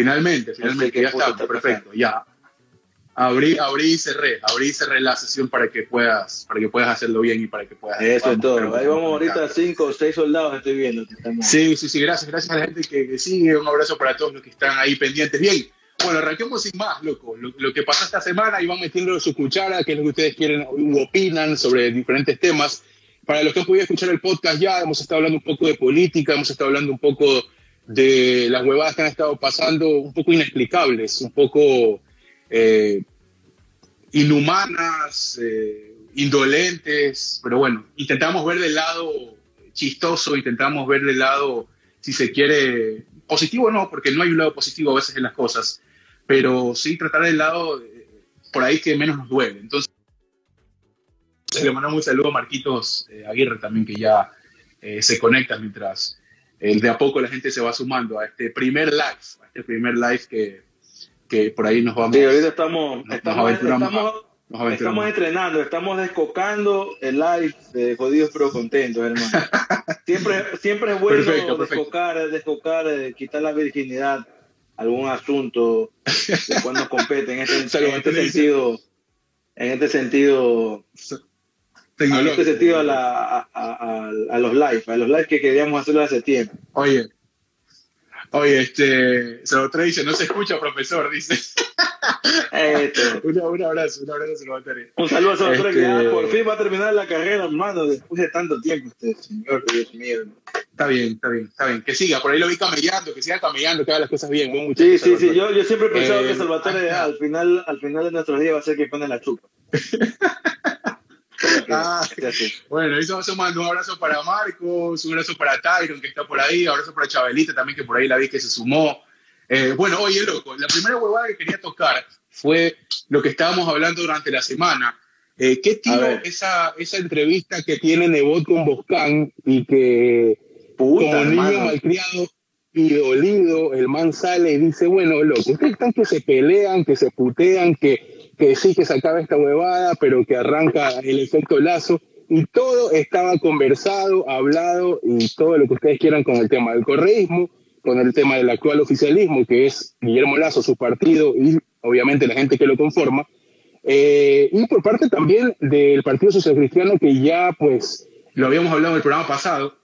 Finalmente, finalmente, ya está, perfecto, ya. Abrí, abrí y cerré, abrí y cerré la sesión para que puedas, para que puedas hacerlo bien y para que puedas. Eso es todo. Ahí vamos ahorita cinco o seis soldados estoy viendo. Sí, sí, sí, gracias, gracias a la gente que, sigue, un abrazo para todos los que están ahí pendientes. Bien, bueno, arranquemos sin más, loco. Lo, que pasó esta semana y van metiendo su cuchara, que es lo que ustedes quieren u opinan sobre diferentes temas. Para los que han podido escuchar el podcast ya, hemos estado hablando un poco de política, hemos estado hablando un poco de las huevadas que han estado pasando, un poco inexplicables, un poco eh, inhumanas, eh, indolentes, pero bueno, intentamos ver del lado chistoso, intentamos ver del lado, si se quiere, positivo no, porque no hay un lado positivo a veces en las cosas, pero sí tratar del lado eh, por ahí que menos nos duele. Entonces, le mandamos un saludo a Marquitos Aguirre también, que ya se conecta mientras el de a poco la gente se va sumando a este primer live, a este primer live que, que por ahí nos vamos. Sí, ahorita estamos, estamos, estamos, entrenando, estamos descocando el live de Jodidos pero Contentos, hermano. siempre, siempre es bueno descocar, descocar, eh, quitar la virginidad, algún asunto de cuando compete en este, en este sentido. En este sentido, en este sentido a, la, a, a, los live, a los live que queríamos hacerlo hace tiempo. Oye, oye, este, Salvatore dice, no se escucha, profesor, dice. Este. un, abrazo, un abrazo, Salvatore. Un saludo a Salvatore que ya este, por fin va a terminar la carrera, hermano, después de tanto tiempo, este señor, Dios mío. Está bien, está bien, está bien. Que siga, por ahí lo vi camellando, que siga camellando, que haga las cosas bien. sí, sí, sí, yo, yo siempre he pensado que eh, Salvatore al final, al final de nuestros días va a ser que pone la chupa. Ah, bueno, eso va sumando un abrazo para Marcos, un abrazo para Tyron que está por ahí, un abrazo para Chabelita también que por ahí la vi que se sumó. Eh, bueno, oye, loco, la primera huevada que quería tocar fue lo que estábamos hablando durante la semana. Eh, ¿Qué tío esa, esa entrevista que tiene Nebot con Boscan y que como niño malcriado y dolido, el man sale y dice, bueno, loco, ustedes están que se pelean, que se putean, que que sí que se acaba esta huevada, pero que arranca el efecto lazo. Y todo estaba conversado, hablado y todo lo que ustedes quieran con el tema del correísmo, con el tema del actual oficialismo, que es Guillermo Lazo, su partido y obviamente la gente que lo conforma. Eh, y por parte también del Partido Social Cristiano, que ya pues lo habíamos hablado en el programa pasado,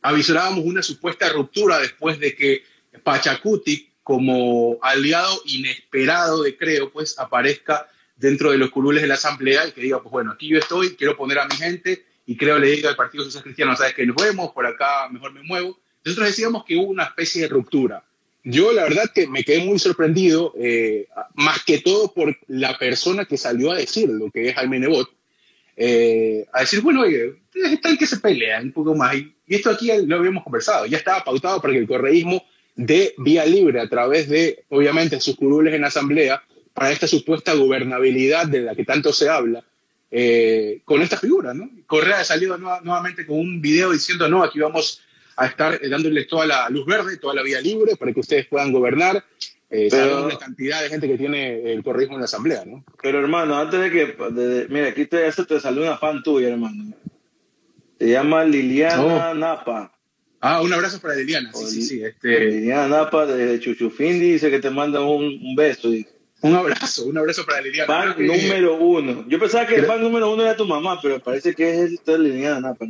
avisorábamos una supuesta ruptura después de que Pachacuti como aliado inesperado de Creo, pues aparezca dentro de los curules de la Asamblea y que diga, pues bueno, aquí yo estoy, quiero poner a mi gente y Creo le diga al Partido Social Cristiano, sabes que nos vemos, por acá mejor me muevo. Nosotros decíamos que hubo una especie de ruptura. Yo la verdad que me quedé muy sorprendido, eh, más que todo por la persona que salió a decir lo que es Jaime Nebot, eh, a decir, bueno, oye, están que se pelean un poco más. Y esto aquí lo habíamos conversado, ya estaba pautado para que el correísmo de vía libre a través de, obviamente, sus curules en asamblea para esta supuesta gobernabilidad de la que tanto se habla, eh, con esta figura, ¿no? Correa ha salido nuevamente con un video diciendo, no, aquí vamos a estar dándoles toda la luz verde, toda la vía libre para que ustedes puedan gobernar. Eh, pero, la cantidad de gente que tiene el correísmo en la asamblea, ¿no? Pero hermano, antes de que, mira, aquí te, te salió una fan tuya, hermano. Se llama Liliana oh. Napa. Ah, un abrazo para Liliana, sí, sí, sí. Este... Liliana Napa de Chuchufindi dice que te manda un, un beso. Un abrazo, un abrazo para Liliana. Fan número uno. Yo pensaba que el fan número uno era tu mamá, pero parece que es el Liliana Napa,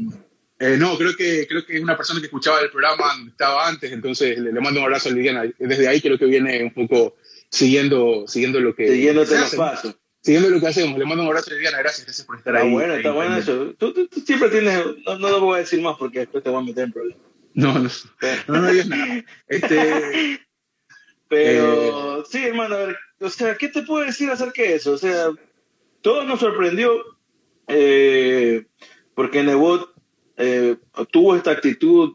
eh, no, creo que, creo que es una persona que escuchaba el programa, estaba antes, entonces le, mando un abrazo a Liliana. Desde ahí creo que viene un poco siguiendo, siguiendo lo que... Los pasos siguiendo lo que hacemos. Le mando un abrazo a Liliana, gracias, gracias por estar ahí. Bueno, está bueno eso. Tú, tú, siempre tienes, no, no lo voy a decir más porque después te voy a meter en problemas. No, no, no, no digas nada. Este, pero eh, sí, hermano, o sea, ¿qué te puedo decir acerca de eso? O sea, todo nos sorprendió eh, porque Nebot eh, tuvo esta actitud.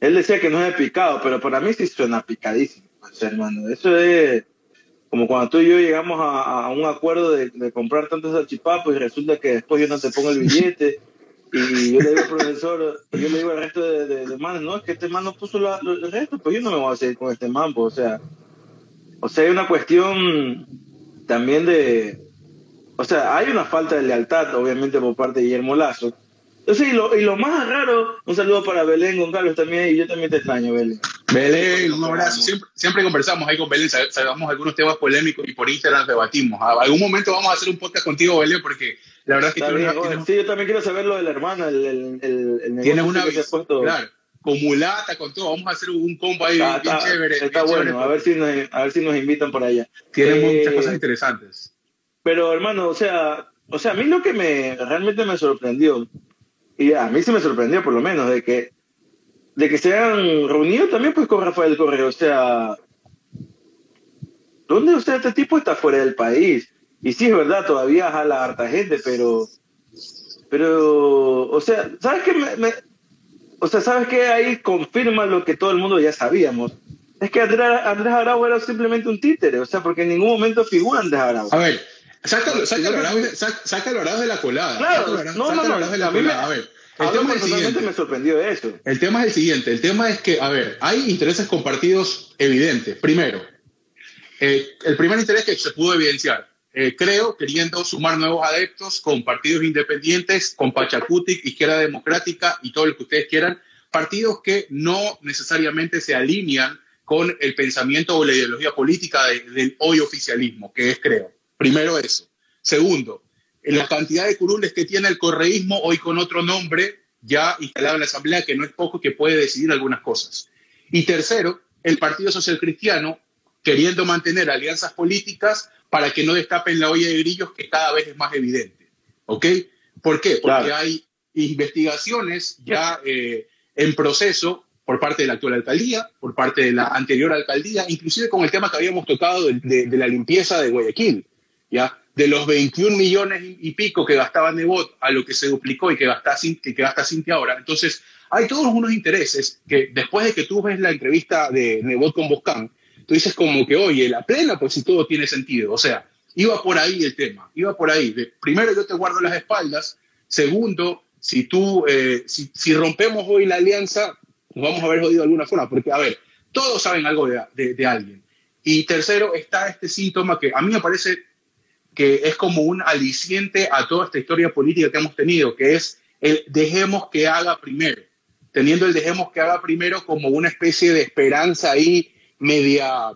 Él decía que no es picado, pero para mí sí suena picadísimo. O sea, hermano, eso es como cuando tú y yo llegamos a, un acuerdo de, de comprar tantos salchipapos y resulta que después yo no te pongo el billete y yo le digo al profesor, yo le digo al resto de, de, manes, no, es que este man no puso la, el resto, pues yo no me voy a hacer con este man, pues, o sea, o sea, hay una cuestión también de, o sea, hay una falta de lealtad, obviamente, por parte de Guillermo Lazo. Entonces, y lo, y lo más raro, un saludo para Belén Carlos también, y yo también te extraño, Belén. Belén, un abrazo. Siempre, siempre conversamos ahí con Belén, sabemos algunos temas polémicos y por Instagram debatimos. A algún momento vamos a hacer un podcast contigo, Belén, porque la verdad es que... Sí, yo también quiero saber lo de la hermana, el, el, el, Tienes una visión, claro, con mulata, con todo. Vamos a hacer un combo ahí bien, chévere. Está bueno, a ver, si nos, a ver si nos invitan por allá. Tiene muchas cosas interesantes. Pero, hermano, o sea, o sea, a mí lo que me realmente me sorprendió, y a mí sí me sorprendió por lo menos, de que de que se hayan reunido también pues con Rafael Correa. O sea, ¿dónde sea, este tipo está fuera del país? Y sí, es verdad, todavía jala harta gente, pero, pero, o sea, ¿sabes qué? Me, o sea, ¿sabes qué? Ahí confirma lo que todo el mundo ya sabíamos. Es que Andrés, Andrés Arau era simplemente un títere, o sea, porque en ningún momento figura Andrés Arau. A ver, sácalo, sácalo, sácalo de la colada. Claro, no, no, no, de la colada. A ver, el tema es el siguiente. me sorprendió eso. El tema es el siguiente. El tema es que, a ver, hay intereses compartidos evidentes. Primero, eh, el primer interés que se pudo evidenciar, eh, creo, queriendo sumar nuevos adeptos con partidos independientes, con Pachacutic, Izquierda Democrática y todo lo que ustedes quieran, partidos que no necesariamente se alinean con el pensamiento o la ideología política del hoy oficialismo, que es creo. Primero eso. Segundo, la cantidad de curules que tiene el correísmo hoy con otro nombre ya instalado en la Asamblea, que no es poco, que puede decidir algunas cosas. Y tercero, el Partido Social Cristiano queriendo mantener alianzas políticas para que no destapen la olla de grillos que cada vez es más evidente. ¿Ok? ¿Por qué? Porque hay investigaciones ya eh, en proceso por parte de la actual alcaldía, por parte de la anterior alcaldía, inclusive con el tema que habíamos tocado de, de la limpieza de Guayaquil. ¿ya? de los 21 millones y pico que gastaba Nebot a lo que se duplicó y que gasta, que gasta Cintia ahora. Entonces, hay todos unos intereses que después de que tú ves la entrevista de Nebot con Boscán, tú dices como que, oye, la plena, pues si todo tiene sentido. O sea, iba por ahí el tema, iba por ahí. primero, yo te guardo las espaldas. Segundo, si tú, eh, si, si, rompemos hoy la alianza, nos vamos a haber jodido de alguna forma, porque, a ver, todos saben algo de, de, de alguien. Y tercero, está este síntoma que a mí me parece que es como un aliciente a toda esta historia política que hemos tenido, que es el dejemos que haga primero, teniendo el dejemos que haga primero como una especie de esperanza ahí media,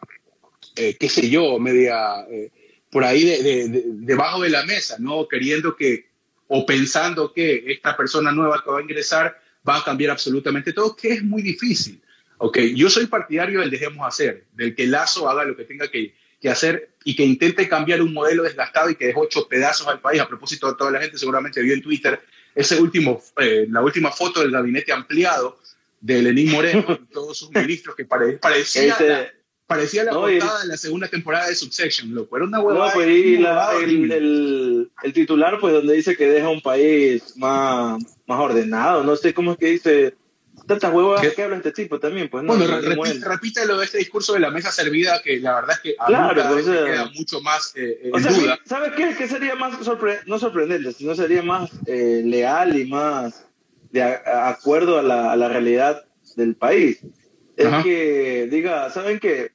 eh, qué sé yo, media eh, por ahí de, debajo de la mesa, ¿no? Queriendo que o pensando que esta persona nueva que va a ingresar va a cambiar absolutamente todo, que es muy difícil. Ok, yo soy partidario del dejemos hacer, del que Lazo haga lo que tenga que, que hacer y que intente cambiar un modelo desgastado y que dejó ocho pedazos al país. A propósito, toda la gente seguramente vio en Twitter ese último, eh, la última foto del gabinete ampliado de Lenín Moreno y todos sus ministros que parecía, la, parecía la portada de la segunda temporada de Succession, loco. Era una huevada. Pues, el, el, titular, pues, donde dice que deja un país más, más ordenado, no sé cómo es que dice tantas huevas que habla este tipo también, pues no. Bueno, repite, lo de este discurso de la mesa servida que la verdad es que a claro, pues, queda mucho más eh, eh, en duda. ¿Sabes qué? ¿Qué sería más no sorprendente, sino sería más eh, leal y más de acuerdo a la, a la, realidad del país? Es que diga, ¿saben qué?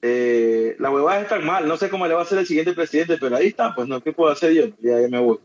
la huevada está mal, no sé cómo le va a hacer el siguiente presidente, pero ahí está, pues no, ¿qué puedo hacer yo? Ya, ya me voy.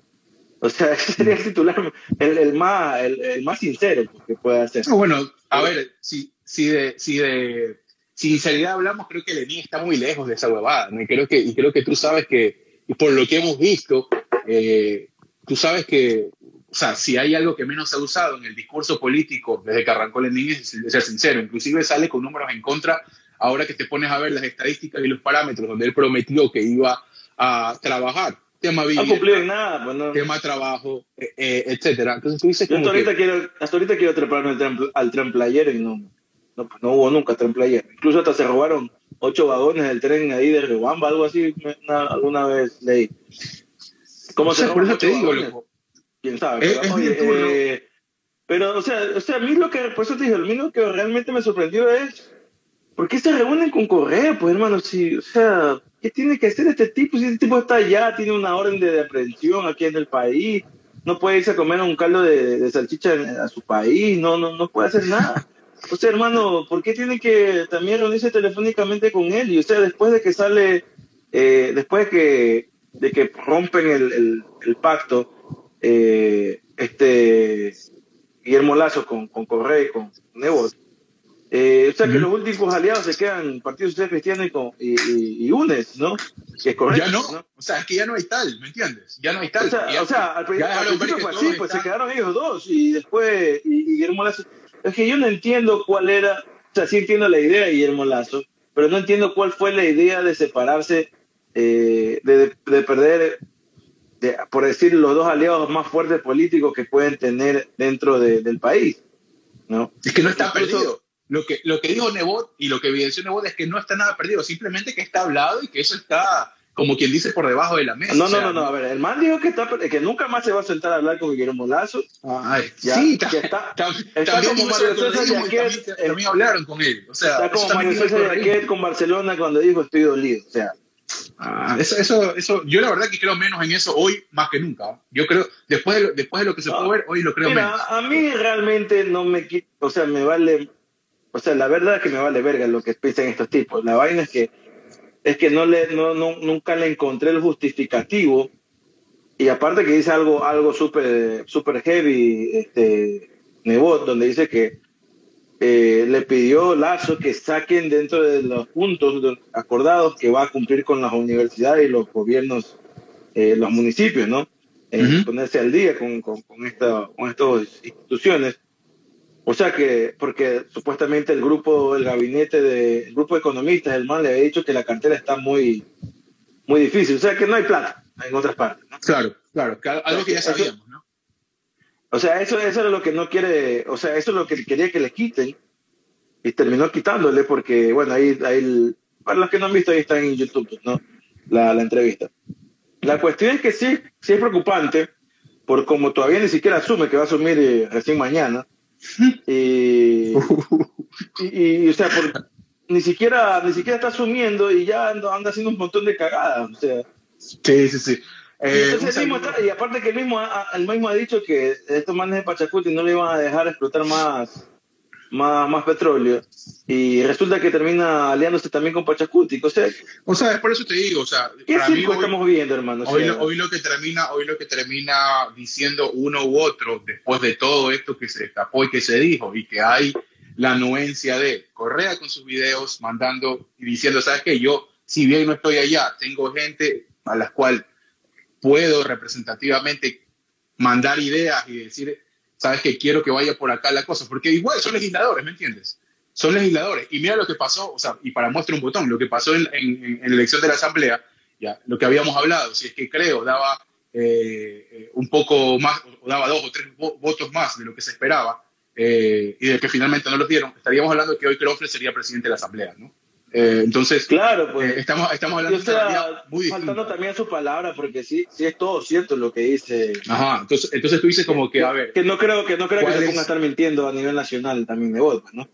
O sea, ese sería el titular, el, más, el, más sincero que puede hacer. bueno, a ver, si, si, de, si de sinceridad hablamos, creo que Lenín está muy lejos de esa huevada. Y, creo que, y creo que tú sabes que, por lo que hemos visto, eh, tú sabes que, o sea, si hay algo que menos se ha usado en el discurso político desde que arrancó Lenín es ser sincero. Inclusive sale con números en contra ahora que te pones a ver las estadísticas y los parámetros donde él prometió que iba a trabajar tema vida, no cumplido nada, pues no. tema trabajo, eh, eh, etcétera. Entonces tú dices Yo hasta, ahorita quiero, hasta ahorita quiero treparme al tren, al tren player y no, no, pues no hubo nunca tren player. Incluso hasta se robaron ocho vagones del tren ahí de Riobamba, algo así, alguna vez leí. ¿Cómo se Por eso te digo, loco. ¿Quién sabe? Pero, eh, pero, o sea, o sea, a mí lo que, por eso te digo, a mí lo que realmente me sorprendió es, ¿por qué se reúnen con Correa? Pues hermano, si, o sea, ¿Qué tiene que hacer este tipo? Si este tipo está allá, tiene una orden de aprehensión aquí en el país, no puede irse a comer un caldo de, salchicha a su país, no, no, no puede hacer nada. O sea, hermano, ¿por qué tiene que también reunirse telefónicamente con él? Y o sea, después de que sale, eh, después de que, de que rompen el, el, pacto, eh, este Guillermo Lazo con, con Correa y con Nebot, Eh, o sea que los últimos aliados se quedan Partido Social Cristiano y, y, y, UNES, ¿no? Que es correcto, ya no, o sea, es que ya no hay tal, ¿me entiendes? Ya no hay tal. O sea, o sea al, principio fue así, pues se quedaron ellos dos y después y, Guillermo Lazo. Es que yo no entiendo cuál era, o sea, sí entiendo la idea de Guillermo Lazo, pero no entiendo cuál fue la idea de separarse, eh, de, de, perder, de, por decir, los dos aliados más fuertes políticos que pueden tener dentro de, del país. ¿no? Es que no está perdido lo que, lo que dijo Nebot y lo que evidenció Nebot es que no está nada perdido, simplemente que está hablado y que eso está, como quien dice, por debajo de la mesa. No, no, no, no, a ver, el man dijo que, está, que nunca más se va a sentar a hablar con Guillermo Lazo. Ay, sí, que está, está como Mario César Yaquet. También, hablaron con él. O sea, está como Mario César Yaquet con Barcelona cuando dijo estoy dolido. O sea, Ah, eso, eso, eso, yo la verdad que creo menos en eso hoy más que nunca. Yo creo, después de, después de lo que se puede ver, hoy lo creo mira, menos. A mí realmente no me o sea, me vale o sea, la verdad es que me vale verga lo que piensan estos tipos. La vaina es que es que no le no, no nunca le encontré el justificativo y aparte que dice algo algo súper super heavy este Nebot donde dice que eh, le pidió Lazo que saquen dentro de los puntos acordados que va a cumplir con las universidades y los gobiernos, eh, los municipios, ¿no? En ponerse al día con, con, con, esta, con estas instituciones. O sea que, porque supuestamente el grupo, el gabinete de, el grupo de economistas, el MAN le había dicho que la cartera está muy, muy difícil. O sea que no hay plata en otras partes. Claro, claro, algo que ya sabíamos, ¿no? O sea, eso, eso es lo que no quiere, o sea, eso es lo que quería que le quiten y terminó quitándole porque, bueno, ahí, ahí para los que no han visto, ahí está en YouTube, ¿no? La, la entrevista. La cuestión es que sí, sí es preocupante, por como todavía ni siquiera asume que va a asumir eh, recién mañana, y, y, o sea, ni siquiera ni siquiera está asumiendo y ya anda, anda haciendo un montón de cagadas. O sea. Sí, sí, sí. Eh, y, aparte que el mismo, el mismo ha dicho que estos manes de Pachacuti no le iban a dejar explotar más, más, más petróleo. Y resulta que termina aliándose también con Pachacuti. O sea, o sea, es por eso te digo, o sea, ¿qué para mí estamos viendo, hermano? Hoy, hoy, lo que termina, hoy lo que termina diciendo uno u otro, después de todo esto que se escapó y que se dijo, y que hay la anuencia de Correa con sus videos, mandando y diciendo, ¿sabes qué? Yo, si bien no estoy allá, tengo gente a la cual puedo representativamente mandar ideas y decir, sabes que quiero que vaya por acá la cosa, porque igual son legisladores, ¿me entiendes? Son legisladores. Y mira lo que pasó, o sea, y para muestra un botón, lo que pasó en, la elección de la Asamblea, ya, lo que habíamos hablado, si es que creo daba eh, eh, un poco más, o daba dos o tres votos más de lo que se esperaba, eh, y de que finalmente no los dieron, estaríamos hablando de que hoy Crofle sería presidente de la Asamblea, ¿no? Eh, entonces, claro, pues, eh, estamos, estamos hablando de muy Faltando también su palabra, porque sí, sí es todo cierto lo que dice. Ajá, entonces, entonces tú dices como que, a ver. Que no creo que, no creo que se ponga a estar mintiendo a nivel nacional también de voz, ¿no?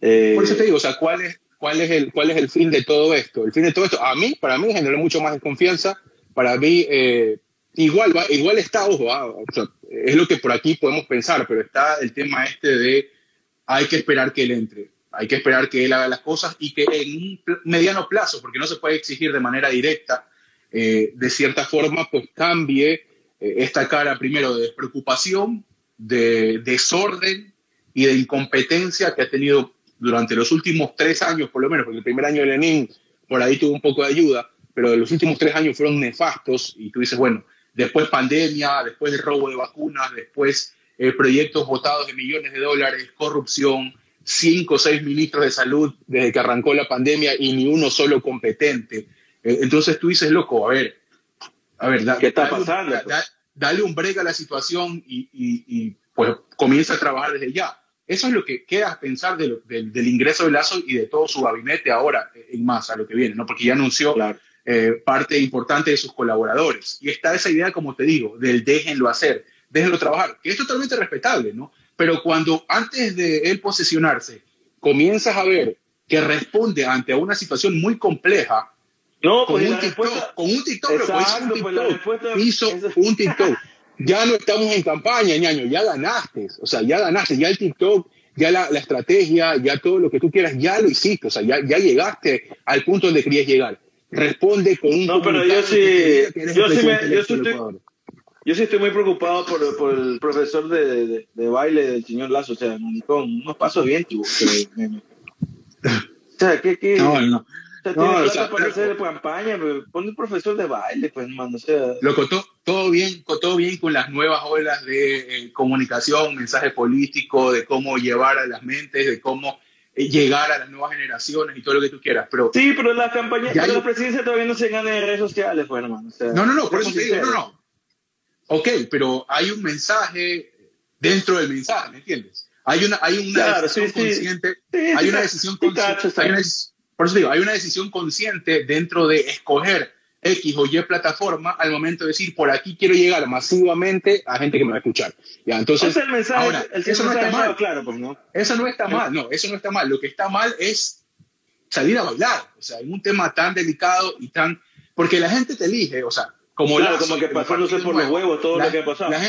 Eh, Por eso te digo, o sea, ¿cuál es, cuál, es el, ¿cuál es el fin de todo esto? El fin de todo esto, a mí, para mí, generó mucho más desconfianza. Para mí, igual, va, igual está, ojo, ah, es lo que por aquí podemos pensar, pero está el tema este de hay que esperar que él entre hay que esperar que él haga las cosas y que en un mediano plazo, porque no se puede exigir de manera directa, eh, de cierta forma, pues cambie eh, esta cara primero de despreocupación, de desorden y de incompetencia que ha tenido durante los últimos tres años, por lo menos, porque el primer año de Lenin por ahí tuvo un poco de ayuda, pero los últimos tres años fueron nefastos y tú dices, bueno, después pandemia, después el robo de vacunas, después eh, proyectos votados de millones de dólares, corrupción, cinco o seis ministros de salud desde que arrancó la pandemia y ni uno solo competente. Eh, entonces tú dices, loco, a ver, a ver, ¿qué está pasando? dale un break a la situación y, pues comienza a trabajar desde ya. Eso es lo que queda a pensar del ingreso de Lazo y de todo su gabinete ahora eh, en masa, lo que viene, ¿no? Porque ya anunció eh, parte importante de sus colaboradores. Y está esa idea, como te digo, del déjenlo hacer, déjenlo trabajar, que es totalmente respetable, ¿no? Pero cuando antes de él posesionarse comienzas a ver que responde ante una situación muy compleja, no, con, pues un TikTok, con un TikTok, hizo un TikTok, un TikTok. Ya no estamos en campaña, ñaño, ya ganaste, o sea, ya ganaste, ya el TikTok, ya la, la, estrategia, ya todo lo que tú quieras, ya lo hiciste, o sea, ya, ya llegaste al punto donde querías llegar. Responde con un... No, pero yo sí, yo sí, me, yo sí estoy, yo sí estoy muy preocupado por, por el profesor de, de, baile del señor Lazo, o sea, con unos pasos bien, que me, sea, ¿qué, qué? No, no. O sea, tiene plata para hacer campaña, pero pon un profesor de baile, pues, mano, o sea... Loco, todo, todo bien, todo bien con las nuevas olas de eh, comunicación, mensaje político, de cómo llevar a las mentes, de cómo eh, llegar a las nuevas generaciones y todo lo que tú quieras, pero... Sí, pero la campaña, pero la presidencia todavía no se gana en redes sociales, pues, hermano. O sea, no, no, no, por eso te digo, no, no. Ok, pero hay un mensaje dentro del mensaje, ¿me entiendes? Hay una, hay una decisión consciente, hay una decisión consciente, por eso digo, hay una decisión consciente dentro de escoger X o Y plataforma al momento de decir, por aquí quiero llegar masivamente a gente que me va a escuchar. Ya, entonces, el mensaje, ahora, el eso no está mal. Claro, pues, ¿no? Eso no está mal, no, eso no está mal. Lo que está mal es salir a bailar. O sea, en un tema tan delicado y tan... Porque la gente te elige, o sea, como... Claro, como que pasándose por los huevos todo lo que ha pasado. La,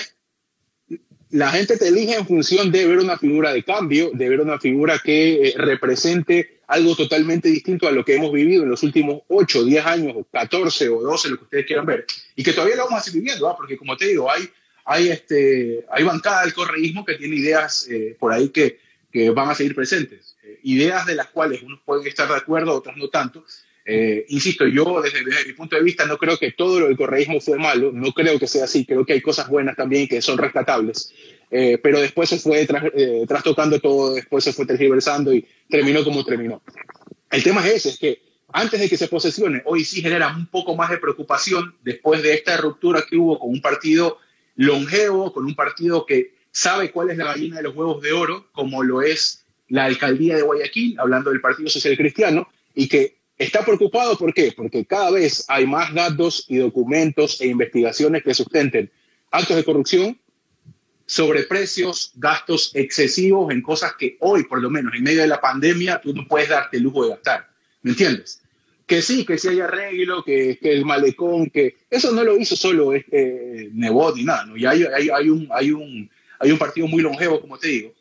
la gente te elige en función de ver una figura de cambio, de ver una figura que eh, represente algo totalmente distinto a lo que hemos vivido en los últimos 8, 10 años, o 14 o 12, lo que ustedes quieran ver, y que todavía lo vamos a seguir viviendo, ¿ah? porque como te digo, hay, hay, este, hay bancada del correísmo que tiene ideas eh, por ahí que, que, van a seguir presentes, eh, ideas de las cuales unos pueden estar de acuerdo, otros no tanto, eh, insisto, yo desde, mi punto de vista no creo que todo lo del correísmo fue malo, no creo que sea así, creo que hay cosas buenas también que son rescatables, eh, pero después se fue eh, trastocando todo, después se fue tergiversando y terminó como terminó. El tema es ese, es que antes de que se posesione, hoy sí genera un poco más de preocupación después de esta ruptura que hubo con un partido longevo, con un partido que sabe cuál es la gallina de los huevos de oro, como lo es la alcaldía de Guayaquil, hablando del Partido Social Cristiano, y que Está preocupado, ¿por qué? Porque cada vez hay más datos y documentos e investigaciones que sustenten actos de corrupción, sobreprecios, gastos excesivos en cosas que hoy, por lo menos en medio de la pandemia, tú no puedes darte el lujo de gastar. ¿Me entiendes? Que sí, que sí hay arreglo, que, el malecón, que eso no lo hizo solo este ni nada, ¿no? Y hay, un, hay un partido muy longevo, como te digo,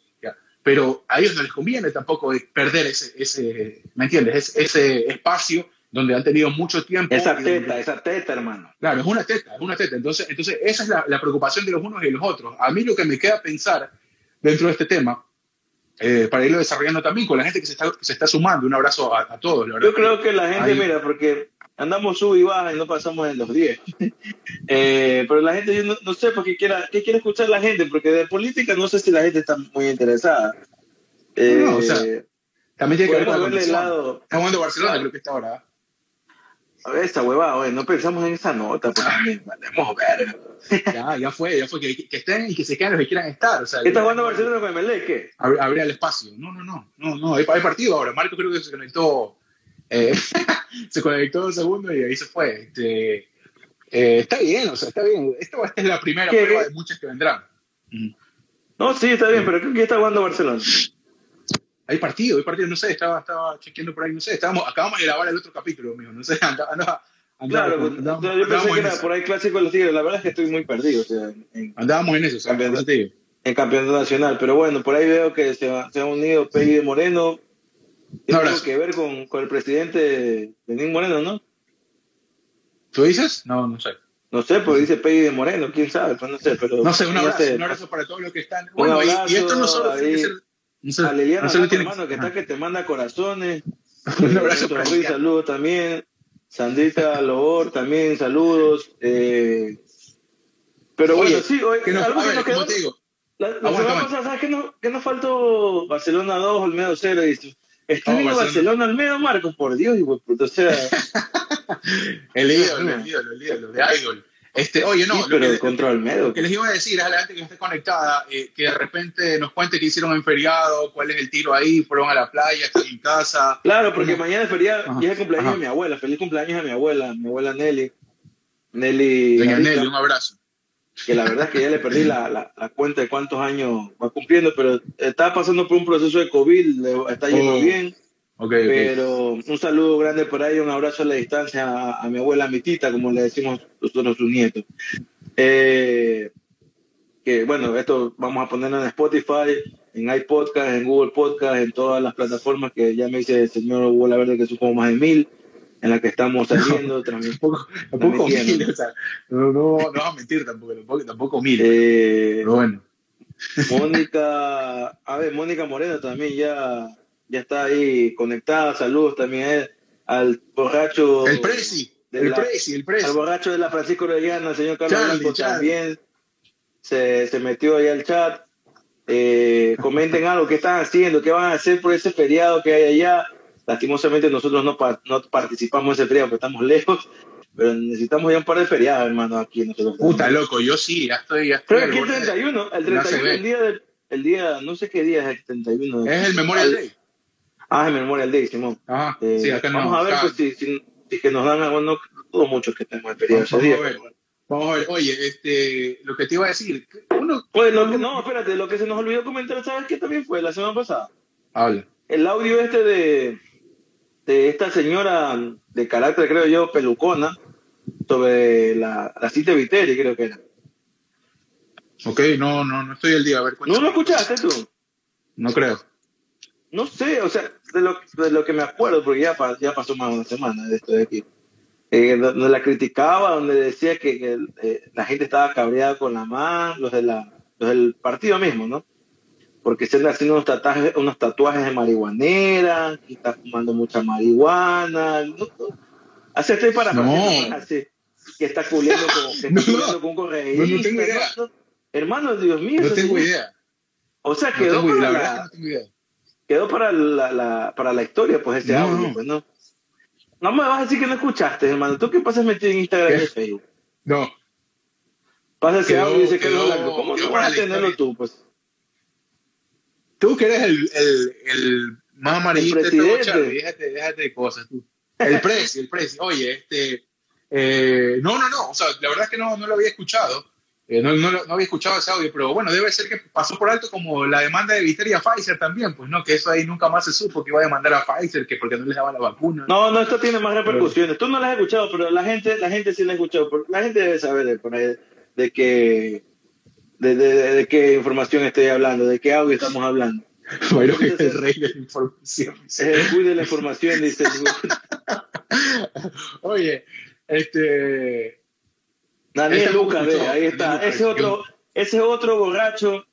pero a ellos no les conviene tampoco perder ese, ese ¿me entiendes? ese espacio donde han tenido mucho tiempo. Esa teta, esa teta, hermano. Claro, es una teta, es una teta. Entonces, entonces esa es la, la, preocupación de los unos y de los otros. A mí lo que me queda pensar dentro de este tema, eh, para irlo desarrollando también con la gente que se está, que se está sumando, un abrazo a, a todos. La Yo creo que la gente, mira, porque andamos sub y baja y no pasamos en los 10. eh, pero la gente, yo no, no sé por qué, quiera, qué quiere escuchar la gente, porque de política no sé si la gente está muy interesada. Eh, no, o sea, también tiene que ver con condición. lado. Está jugando Barcelona, creo que está ahora. A ver, esta huevada, oye, no pensamos en esa nota, porque valemos ver. Ya, ya fue, ya fue, que, que, estén y que se queden los que quieran estar. O sea, ¿Qué está jugando Barcelona con MLE? ¿Qué? Habría el espacio. No, no, no, no, no, hay, hay partido ahora. Marco creo que se conectó eh, se conectó un segundo y ahí se fue. Este, eh, está bien, o sea, está bien. Esto, esta es la primera prueba de muchas que vendrán. No, sí, está bien, pero creo que está jugando Barcelona. Hay partido, hay partido, no sé, estaba, estaba chequeando por ahí, no sé, estábamos, acabamos de grabar el otro capítulo, mijo, no sé, andaba, andaba, Claro, andamos, yo pensé que era por ahí clásico de los Tigres, la verdad es que estoy muy perdido. O sea, en, andábamos en eso, o sea, campeonato, en campeonato nacional, pero bueno, por ahí veo que se, se han unido Peggy de Moreno, tiene algo que ver con, con el presidente Lenín Moreno, ¿no? ¿Tú dices? No, no sé. No sé, porque dice Peggy de Moreno, quién sabe, pues no sé, pero... No sé, un abrazo, un abrazo para todos los que están... Bueno, abrazo, y, y, esto no solo tiene que ser... No sé, a Liliana, no solo tiene... hermano, que está que te manda corazones. un abrazo para ti. Saludos también. Sandrita Lobor también, saludos. Eh... Pero oye, bueno, sí, oye, que nos, algo a ver, que nos quedó... te digo? La, la semana pasada, ¿sabes qué no, qué nos faltó? Barcelona 2, Olmedo 0, dice. Está viendo Barcelona al medio, Marcos, por Dios, y puto, o sea. el ídolo, el ídolo, el ídolo, de Idol. Este, oye, no, sí, pero lo que, contra Olmedo. Lo que les iba a decir a la gente que esté conectada, eh, que de repente nos cuente qué hicieron en feriado, cuál es el tiro ahí, fueron a la playa, están en casa. Claro, porque mañana es feriado y es el cumpleaños ajá. de mi abuela. Feliz cumpleaños a mi abuela, mi abuela Nelly. Nelly. Doña Nelly, un abrazo que la verdad es que ya le perdí la, la, la, cuenta de cuántos años va cumpliendo, pero está pasando por un proceso de COVID, le está yendo oh. bien. Okay, pero okay. un saludo grande por ahí, un abrazo a la distancia a, a mi abuela Mitita, como le decimos nosotros sus nietos. Eh, que bueno, esto vamos a ponerlo en Spotify, en iPodcast, en Google Podcast, en todas las plataformas que ya me dice el señor Hugo Verde que son como más de mil en la que estamos saliendo, no, tampoco, tampoco mil, o sea, no, no, no vas a mentir tampoco, tampoco, tampoco mil, eh, pero bueno. Mónica, a ver, Mónica Moreno también ya, ya está ahí conectada. Saludos también al borracho. El Prezi, el la- Prezi, el Prezi. Al borracho de la Francisco Orellana, el señor Carlos Charlie, Blanco Charlie. también se, se metió ahí al chat. Eh, comenten algo, qué están haciendo, qué van a hacer por ese feriado que hay allá. Lastimosamente nosotros no, pa- no participamos en ese feriado porque estamos lejos, pero necesitamos ya un par de feriados, hermano, aquí nosotros. Puta, loco, yo sí, ya estoy, ya estoy. Creo que el borde de- 31, el la 31, CB. el día del, el día, no sé qué día es el 31. Es el Memorial Day. Ah, el Memorial Day, Simón. Ajá, Eh, sí, acá no. vamos a ver, pues, si, si, si que nos dan algo, no dudo mucho que tengamos el feriado Vamos ese día. a ver. Vamos a ver, oye, este, lo que te iba a decir, uno, Pues lo que, no, espérate, lo que se nos olvidó comentar, ¿sabes qué también fue la semana pasada? habla. El audio este de, de esta señora de carácter, creo yo, pelucona, sobre la, la cita Viteri, creo que era. Ok, no, no, no estoy el día, a ver, ¿No lo escuchaste tú? No creo. No sé, o sea, de lo, de lo que me acuerdo, porque ya, ya pasó más de una semana de esto de aquí. Eh, donde la criticaba, donde decía que, que, eh, la gente estaba cabreada con la man, los, de la, los del partido mismo, ¿no? Porque se andan haciendo unos tatuajes, unos tatuajes de marihuanera, que está fumando mucha marihuana. ¿no? Hace estoy para No. así, que está culiando con, que está No, con un correísta, no, tengo idea. ¿no? Hermano, Dios mío. No tengo idea. O sea, quedó tengo idea, para la idea. quedó para la, la- para la historia, pues ese audio, pues no. No me vas a decir que no escuchaste, hermano. ¿Tú qué pasas metido en Instagram y en Facebook? No, Pasa ese audio y dice que no. ¿Cómo no para vas a tenerlo tú, pues? Tú que eres el, el, el más amarillito de. Charlie, déjate, déjate de cosas tú. El Prezi, el Prezi. Oye, este, eh, no, no, no, o sea, la verdad es que no, no lo había escuchado. Eh, no, no, lo- no había escuchado ese audio, pero bueno, debe ser que pasó por alto como la demanda de Viteria a Pfizer también, pues no, que eso ahí nunca más se supo que iba a demandar a Pfizer, que porque no les daba la vacuna. No, no, esto tiene más repercusiones. Tú no las has escuchado, pero la gente, la gente sí la ha escuchado. La gente debe saber de, de qué de, de, de- qué información estoy hablando, de qué audio estamos hablando. Bueno, es el rey de la información. Es el cuide de la información, dice. Oye, este, Daniel Este Lucas, ve, ahí está. Ese otro, ese otro borracho,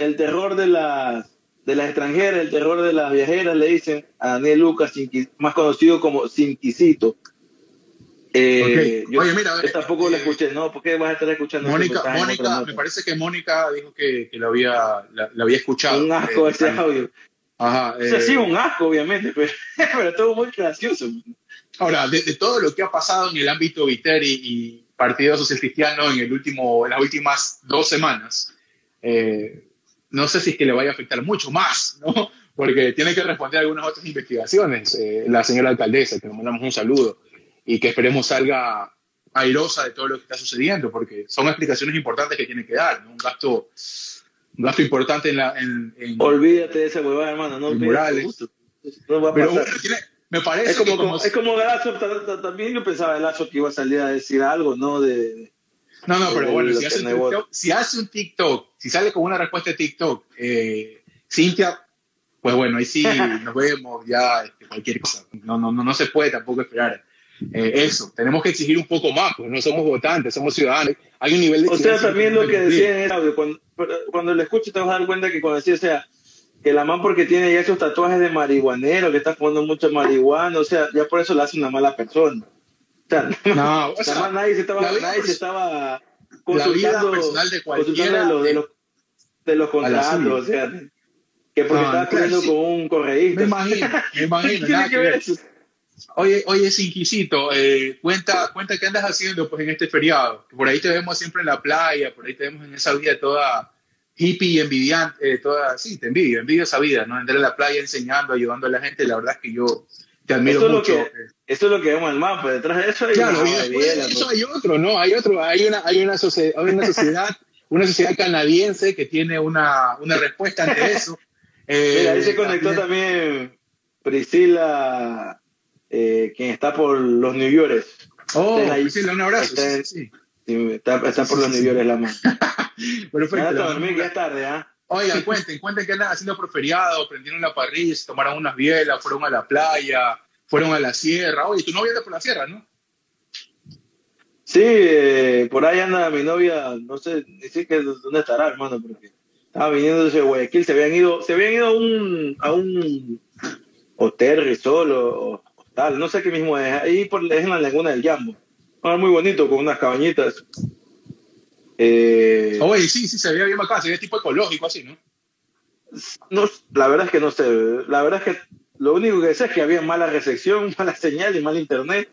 el terror de las de las extranjeras, el terror de las viajeras, le dicen a Daniel Lucas, más conocido como Sinquisito. Eh, yo, Oye, mira, yo tampoco lo eh, escuché, ¿no? ¿Por qué vas a estar escuchando? Mónica, Mónica, me parece que Mónica dijo que, que lo había, la, la había escuchado. Un asco Eh, ese audio. Ajá. O sea, eh, sí, un asco, obviamente, pero, pero todo muy gracioso. Ahora, de, de todo lo que ha pasado en el ámbito Viteri y Partido Social Cristiano en, el último, en las últimas dos semanas, eh, no sé si es que le vaya a afectar mucho más, ¿no? Porque tiene que responder a algunas otras investigaciones. eh, la señora alcaldesa, que le mandamos un saludo y que esperemos salga airosa de todo lo que está sucediendo, porque son explicaciones importantes que tiene que dar, ¿no? Un gasto, un gasto importante en la... En, en- Olvídate de esa huevada, hermano. No olvides. No va a pero pasar. bueno, tiene- me parece Es como, que como- como- es como Lazo, ta- ta- también yo pensaba Lazo que iba a salir a decir algo, ¿no? De, No, no, pero bueno, si hace, un. TikTok, si hace un TikTok, si sale con una respuesta de TikTok, eh, Cintia, pues bueno, ahí sí nos vemos, ya este, cualquier cosa. No, no, no, no se puede tampoco esperar eh, eso. Tenemos que exigir un poco más, pues no somos votantes, somos ciudadanos. Hay un nivel de O sea, también lo que decía en el audio, cuando, cuando lo escuches te vas a dar cuenta que cuando decía, o sea, que la man porque tiene ya esos tatuajes de marihuanero, que está fumando mucha marihuana, o sea, ya por eso la hace una mala persona. O sea, No, o sea, nadie se estaba, nadie se estaba la vida consultando, de consultando de, los, de, los, de contratos, o sea, que porque No, estaba claro, peleando sí. con un correísta. Me imagino, me ¿Qué imagino, tiene nada que que ver ver. eso? Oye, oye, Sinquisito, eh, cuenta, cuenta qué andas haciendo pues en este feriado. Por ahí te vemos siempre en la playa, por ahí te vemos en esa vida toda hippie y envidiante, eh, toda, sí, te envidio, envidio esa vida, ¿no? Andar en la playa enseñando, ayudando a la gente, la verdad es que yo te admiro es lo mucho. que- Eso es lo que vemos en el mapa, detrás de eso hay Claro, una y después biela, de pues. eso hay otro, ¿no? Hay otro, hay una, hay una, socie- hay una sociedad, una sociedad canadiense que tiene una, una respuesta ante eso. Eh, Mira, ahí se conectó también Priscila, eh, quien está por los New York. Oh, un abrazo. Está- sí, sí. Sí, Está, está por los New York la mano. Perfecto. Ya dormir, es tarde, ¿ah? Oigan, cuenten, cuenten qué andan haciendo por feriado, prendieron la parrilla, tomaron unas bielas, fueron a la playa, fueron a la sierra. Oye, tu novia anda por la sierra, ¿no? Sí, eh, por ahí anda mi novia, no sé, ni sé que dónde estará, hermano, porque estaba viniendo desde Guayaquil, se habían ido, se habían ido a un, a un, o Terry solo, o, tal, no sé qué mismo es, ahí por, es en la laguna del Jambo. Ah, muy bonito, con unas cabañitas. Eh, Oye, sí, sí, se veía bien acá, se veía tipo ecológico así, ¿no? No, la verdad es que no sé, la verdad es que lo único que sé es que había mala recepción, mala señal y mal internet,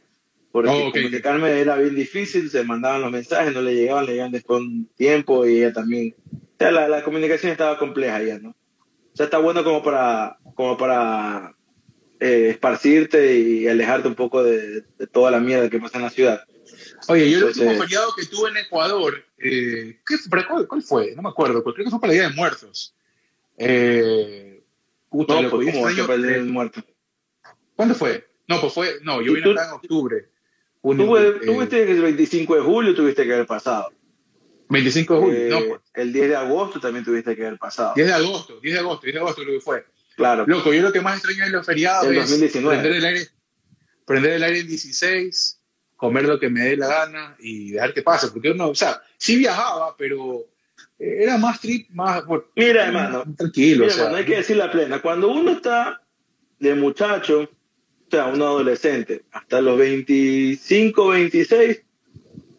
porque oh, comunicarme era bien difícil, se mandaban los mensajes, no le llegaban, le llegaban después un tiempo y ella también, o sea, la, la comunicación estaba compleja ya, ¿no? O sea, está bueno como para, como para eh, esparcirte y alejarte un poco de, toda la mierda que pasa en la ciudad. Oye, yo el último feriado que tuve en Ecuador, eh, ¿qué, cuál, cuál, fue? No me acuerdo, creo que fue para el Día de Muertos. Eh, puta, no, pues, ¿cómo para el Día de Muertos? ¿Cuándo fue? No, pues fue, no, yo vine acá en octubre. tú, tuviste que el 25 de julio tuviste que haber pasado. 25 de julio, no, pues. El 10 de agosto también tuviste que haber pasado. 10 de agosto, 10 de agosto, 10 de agosto creo que fue. Claro. Loco, yo lo que más extraño en los feriados es prender el aire, prender el aire en 16, comer lo que me dé la gana y dejar que pase, porque uno, o sea, sí viajaba, pero era más trip, más... mira, hermano, tranquilo. Mira, o sea, hay que decir la plena, cuando uno está de muchacho, o sea, uno adolescente, hasta los 25, 26,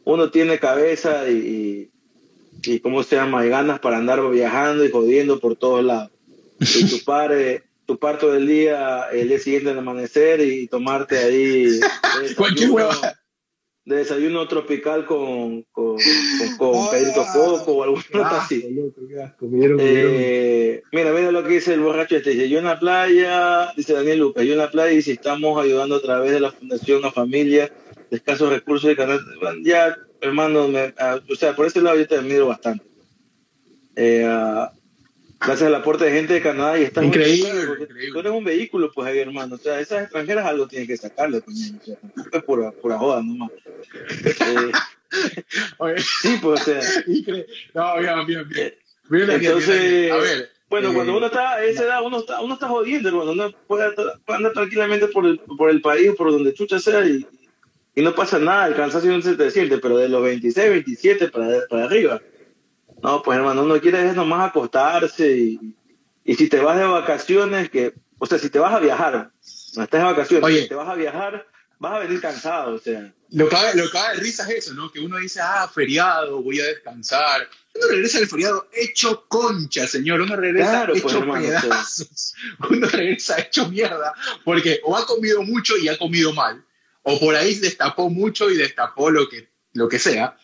uno tiene cabeza y, y, ¿cómo se llama? Y ganas para andar viajando y jodiendo por todos lados y tu padre tu parto del día el día siguiente al amanecer y tomarte ahí de desayuno, tropical con, con, con, Pedrito Coco o algo así. Eh, mira, mira lo que dice el borracho este. Dice, yo en la playa, dice Daniel Lucas, yo en la playa y si estamos ayudando a través de la Fundación a familias de escasos recursos y canal. Ya, hermano, o sea, por ese lado yo te admiro bastante. Eh, gracias al aporte de gente de Canadá y está increíble, Tú eres un vehículo, pues ahí, hermano. O sea, esas extranjeras algo tienen que sacarle, coño. O sea, es pura, pura joda nomás. Eh, sí, pues, o sea. No, bien, bien, bien. Entonces, a ver. Bueno, cuando eh, uno está a esa edad, uno está, uno está jodiendo, hermano. Uno puede, andar tranquilamente por el, por el país, por donde chucha sea, y, y no pasa nada. El cansancio no se te siente, pero de los 26, 27 para, para arriba no, pues hermano, uno quiere es nomás acostarse y, y si te vas de vacaciones, que, o sea, si te vas a viajar, no estás de vacaciones, si te vas a viajar, vas a venir cansado, o sea. Lo que, lo que de risa es eso, ¿no? Que uno dice, ah, feriado, voy a descansar. Uno regresa del feriado hecho concha, señor. Uno regresa pues, hecho pedazos. Uno regresa hecho mierda. Porque o ha comido mucho y ha comido mal. O por ahí destapó mucho y destapó lo que, lo que sea.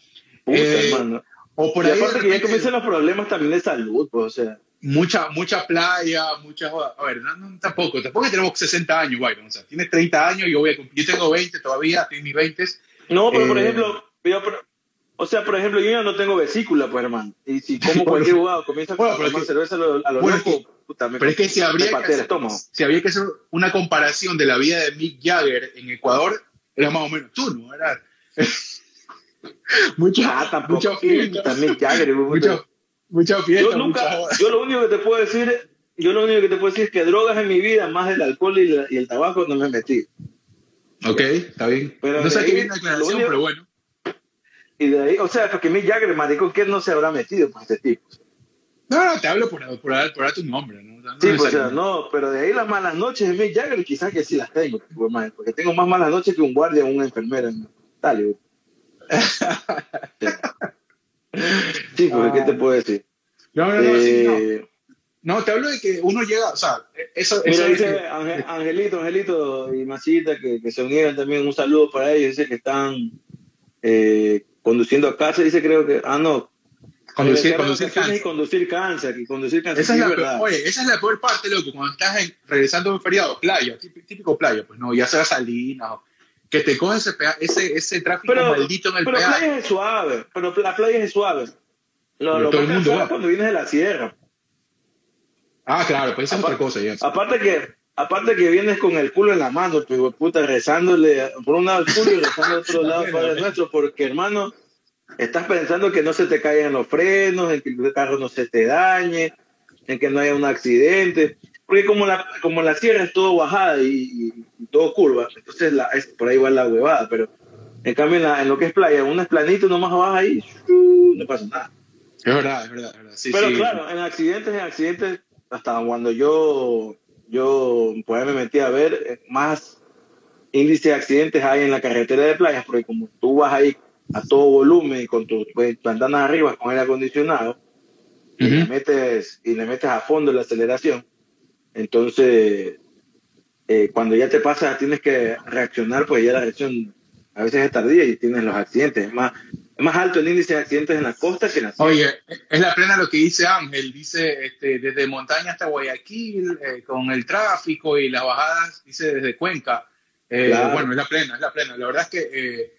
eh, hermano. O por y aparte que ya comienzan los problemas también de salud, pues, o sea. Mucha, mucha playa, mucha. A ver, no, tampoco, tampoco tenemos 60 años, bueno, o sea, tienes 30 años, yo, voy a, yo tengo 20 todavía, en mis 20. No, pero por eh, ejemplo, o sea, por ejemplo, yo ya no tengo vesícula, pues, hermano. Y si como cualquier jugado comienza a tomar cerveza a lo, a loco, puta, me Pero es que si habría, que hacer, si habría que hacer una comparación de la vida de Mick Jagger en Ecuador, era más o menos tú, ¿no? Era. Mucha, ah, mucha fiesta. También Jagger, mucha, mucha fiesta. Yo, nunca, yo lo único que te puedo decir, yo lo único que te puedo decir es que drogas en mi vida, más el alcohol y, y el tabaco, no me metí. Ok, está bien. Pero no sé qué viene la aclaración, pero bueno. Y de ahí, o sea, porque mi Jagger, marico, ¿qué no se habrá metido por este tipo? No, no, te hablo por, por, por, tu nombre, ¿no? sí, pues, o sea, no, pero de ahí las malas noches de Mick Jagger quizás que sí las tengo, porque tengo más malas noches que un guardia o una enfermera. Dale, sí, pues, ¿qué te puedo decir? No, no, no, eh, no. te hablo de que uno llega, o sea, eso, Mira, dice Angelito, Angelito y Masita que, que, se unieron también, un saludo para ellos, dice que están eh, conduciendo a casa, dice creo que, ah, no. Conducir, conducir cáncer. Y conducir cáncer, y conducir cáncer. Esa, es la peor, oye, esa es la peor parte, loco, cuando estás regresando de un feriado, playa, típico playa, pues no, ya sea Salinas que te coge ese, ese, ese tráfico maldito en el pero peaje. Pero la playa es suave, pero la playa es suave. Lo, lo todo el mundo va. cuando vienes de la sierra. Ah, claro, pues es otra cosa ya. Aparte que, aparte que vienes con el culo en la mano, pues, puta, rezándole por un lado el culo y rezando al otro lado Padre nuestro, porque hermano, estás pensando que no se te caigan los frenos, en que el carro no se te dañe, en que no haya un accidente. Porque como la, como la sierra es todo bajada y, todo curva, entonces la, es, por ahí va la huevada, pero en cambio en, lo que es playa, uno es planito, nomás baja ahí, no pasa nada. Es verdad, es verdad, es verdad. pero claro, en accidentes, en accidentes, hasta cuando yo yo pues me metí a ver eh, más índice de accidentes hay en la carretera de playas, porque como tú vas ahí a todo volumen y con tus pues, andanas arriba con el acondicionado, y, le metes, y le metes a fondo la aceleración, entonces eh, cuando ya te pasa tienes que reaccionar, pues ya la reacción a veces es tardía y tienes los accidentes. Es más, es más alto el índice de accidentes en la costa que en la Oye, es la plena lo que dice Ángel. Dice este, desde montaña hasta Guayaquil, eh, con el tráfico y las bajadas, dice desde Cuenca. Eh, bueno, es la plena, es la plena. La verdad es que eh,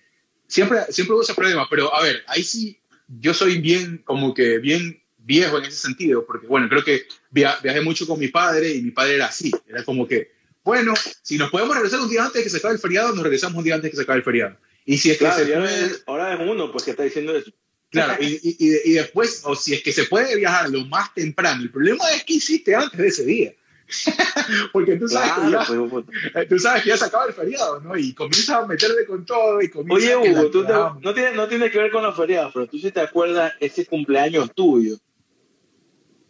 siempre, siempre hubo ese problema, pero a ver, ahí sí yo soy bien, como que bien viejo en ese sentido, porque bueno, creo que viajé mucho con mi padre y mi padre era así, era como que, bueno, si nos podemos regresar un día antes de que se acabe el feriado, nos regresamos un día antes de que se acabe el feriado. Y si es que se puede... ahora es uno, pues que está diciendo eso. Claro, y, y, después, o si es que se puede viajar lo más temprano, el problema es que hiciste antes de ese día. Porque tú sabes, que ya, pues, eh, tú sabes que ya se acaba el feriado, ¿no? Y comienzas a meterte con todo y Oye, Hugo, tú no, tiene, no tiene que ver con los feriados, pero tú sí te acuerdas ese cumpleaños tuyo.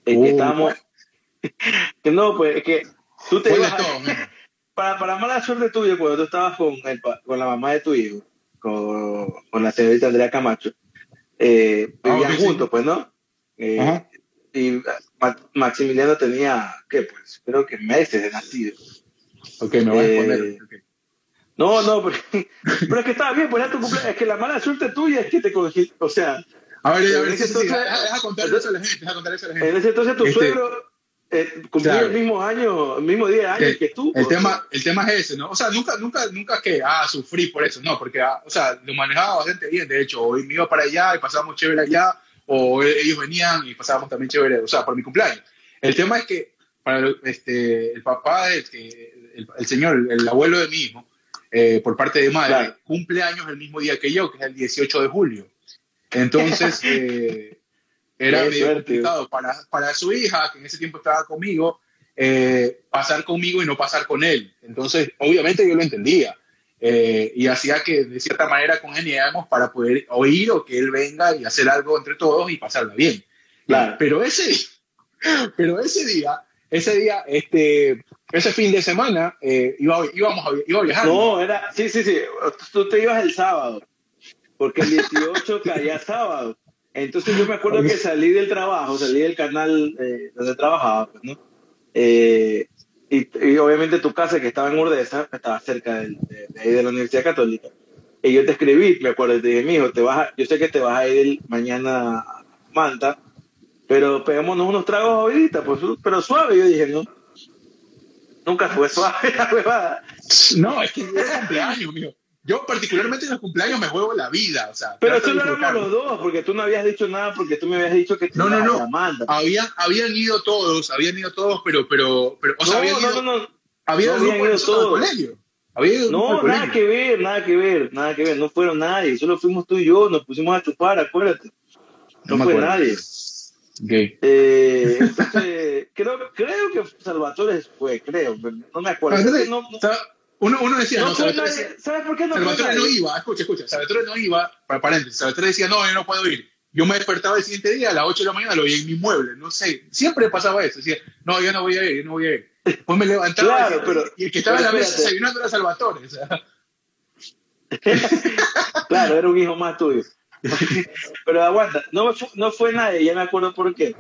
Uh, estábamos... que no, pues es que tú te ibas... para, para mala suerte tuya, cuando tú estabas con, el, con la mamá de tu hijo, con, con la señorita Andrea Camacho, eh, ah, vivían juntos, pues, ¿no? Eh, y Maximiliano tenía, ¿qué? Pues creo que meses de nacido. Ok, me voy a poner. Eh, no, no, pero, pero, es que estaba bien, pues era tu cumpleaños. Es que la mala suerte tuya es que te cogí, o sea. A ver, a ver, entonces, deja, contar eso a la gente, deja contar eso a la gente. En ese entonces tu este, suegro eh, cumplió el mismo año, el mismo día de años que tú. El tema, el tema es ese, ¿no? O sea, nunca, nunca, nunca que, ah, sufrí por eso, no, porque, ah, o sea, lo manejaba bastante bien, de hecho, hoy me iba para allá y pasábamos chévere allá, o ellos venían y pasábamos también chévere, o sea, por mi cumpleaños. El tema es que para este, el papá, el, el, señor, el, abuelo de mi hijo, eh, por parte de madre, cumple años el mismo día que yo, que es el 18 de julio. Entonces, eh, era medio complicado para, para su hija, que en ese tiempo estaba conmigo, eh, pasar conmigo y no pasar con él. Entonces, obviamente yo lo entendía. Eh, y hacía que de cierta manera congeniáramos para poder oír o que él venga y hacer algo entre todos y pasarlo bien. Claro. Pero ese, pero ese día, ese día, este, ese fin de semana, eh, iba, íbamos a, iba a viajar. No, era, sí, sí, sí, tú te ibas el sábado, porque el 18 caía sábado. Entonces yo me acuerdo que salí del trabajo, salí del canal eh, donde trabajaba, pues, ¿no? Eh, y, obviamente tu casa, que estaba en Urdesa, estaba cerca de, ahí de la Universidad Católica. Y yo te escribí, me acuerdo, te dije, mijo, te vas yo sé que te vas a ir mañana a Manta, pero pegámonos unos tragos ahorita, pues, pero suave. Yo dije, no, nunca fue suave la huevada. No, es que es cumpleaños, mío. Yo particularmente en los cumpleaños me juego la vida, o sea. Pero eso lo éramos los dos, porque tú no habías dicho nada, porque tú me habías dicho que no, no, no. Habían, habían ido todos, habían ido todos, pero, pero, pero, o sea, habían ido, no, no, Habían ido todos. Colegio. no, nada que ver, nada que ver, nada que ver. No fueron nadie, solo fuimos tú y yo, nos pusimos a chupar, acuérdate. No, fue nadie. Okay. Eh, entonces, creo, creo que Salvatore fue, creo, no me acuerdo. No, uno, uno decía, no, ¿sabes por qué no Salvatore no iba, escucha, escucha, Salvatore no iba, para paréntesis, Salvatore decía, no, yo no puedo ir. Yo me despertaba el siguiente día a las 8 de la mañana, lo vi en mi mueble, no sé, siempre pasaba eso, decía, no, yo no voy a ir, yo no voy a ir. Después me levantaba claro, pero, y el que estaba en la mesa desayunando era Salvatore, o sea. claro, era un hijo más tuyo. pero aguanta, no, no fue nadie, ya me acuerdo por qué.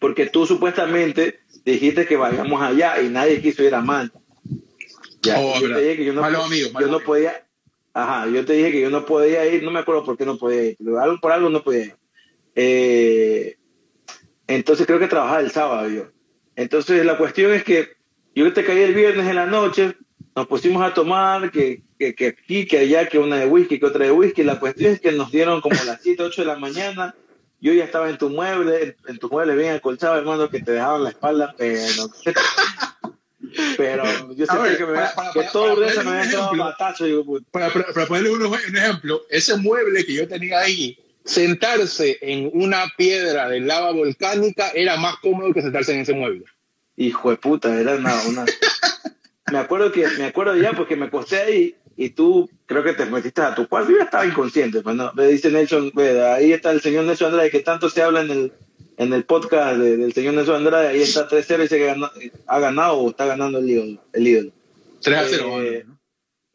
Porque tú supuestamente dijiste que vayamos allá y nadie quiso ir a Manta. Ya, oh, yo te dije que yo no, yo no podía, ajá, yo te dije que yo no podía ir, no me acuerdo por qué no podía ir, pero algo, por algo no podía ir. Eh, entonces creo que trabajaba el sábado yo. Entonces la cuestión es que yo te caí el viernes en la noche, nos pusimos a tomar, que, que, que aquí, que allá, que una de whisky, que otra de whisky. La cuestión es que nos dieron como las 7, 8 de la mañana. Yo ya estaba en tu mueble, en tu mueble bien acolchado, hermano, que te dejaban la espalda, pero pero yo sé que, me, para, que todo me había matazo. Digo, para, para, ponerle un, un, ejemplo, ese mueble que yo tenía ahí, sentarse en una piedra de lava volcánica era más cómodo que sentarse en ese mueble. Hijo de puta, era una... una... me acuerdo que me acuerdo ya porque me acosté ahí y tú creo que te metiste a tu cuarto y ya estaba inconsciente. Pues no, me dice Nelson, ahí está el señor Nelson Andrade que tanto se habla en el en el podcast del señor Nelson Andrade, ahí está 3-0 y dice que ha ganado o está ganando el ídolo. El ídolo. 3 0. Eh,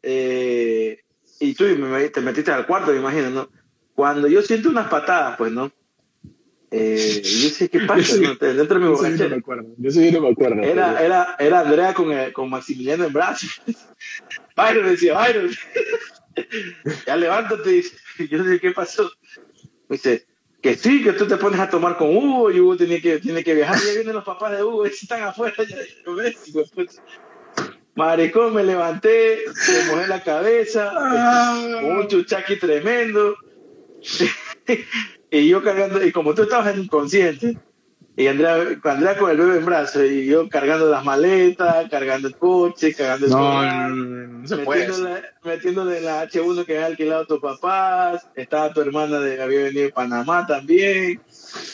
eh, y tú te metiste al cuarto, me imagino, ¿no? Cuando yo siento unas patadas, pues, ¿no? Eh, yo sé qué pasa dentro de mi borrachera. Yo, no yo sí no me acuerdo. Era, era, era Andrea con, con Maximiliano en brazos. Byron decía, Byron, ya levántate. Dice. Yo sé qué pasó. Me dice, que sí, que tú te pones a tomar con Hugo y Hugo tiene que, tiene que viajar. Y ya vienen los papás de Hugo están afuera ya México. Pues. Maricón, me levanté, me mojé la cabeza, ah. un chuchaqui tremendo. y yo cargando, y como tú estabas inconsciente, y Andrea, Andrea con el bebé en brazos, y yo cargando las maletas, cargando el coche, cargando el no, no, se metiéndole, metiéndole la H1 que había alquilado tu papá, estaba tu hermana de había venido de Panamá también.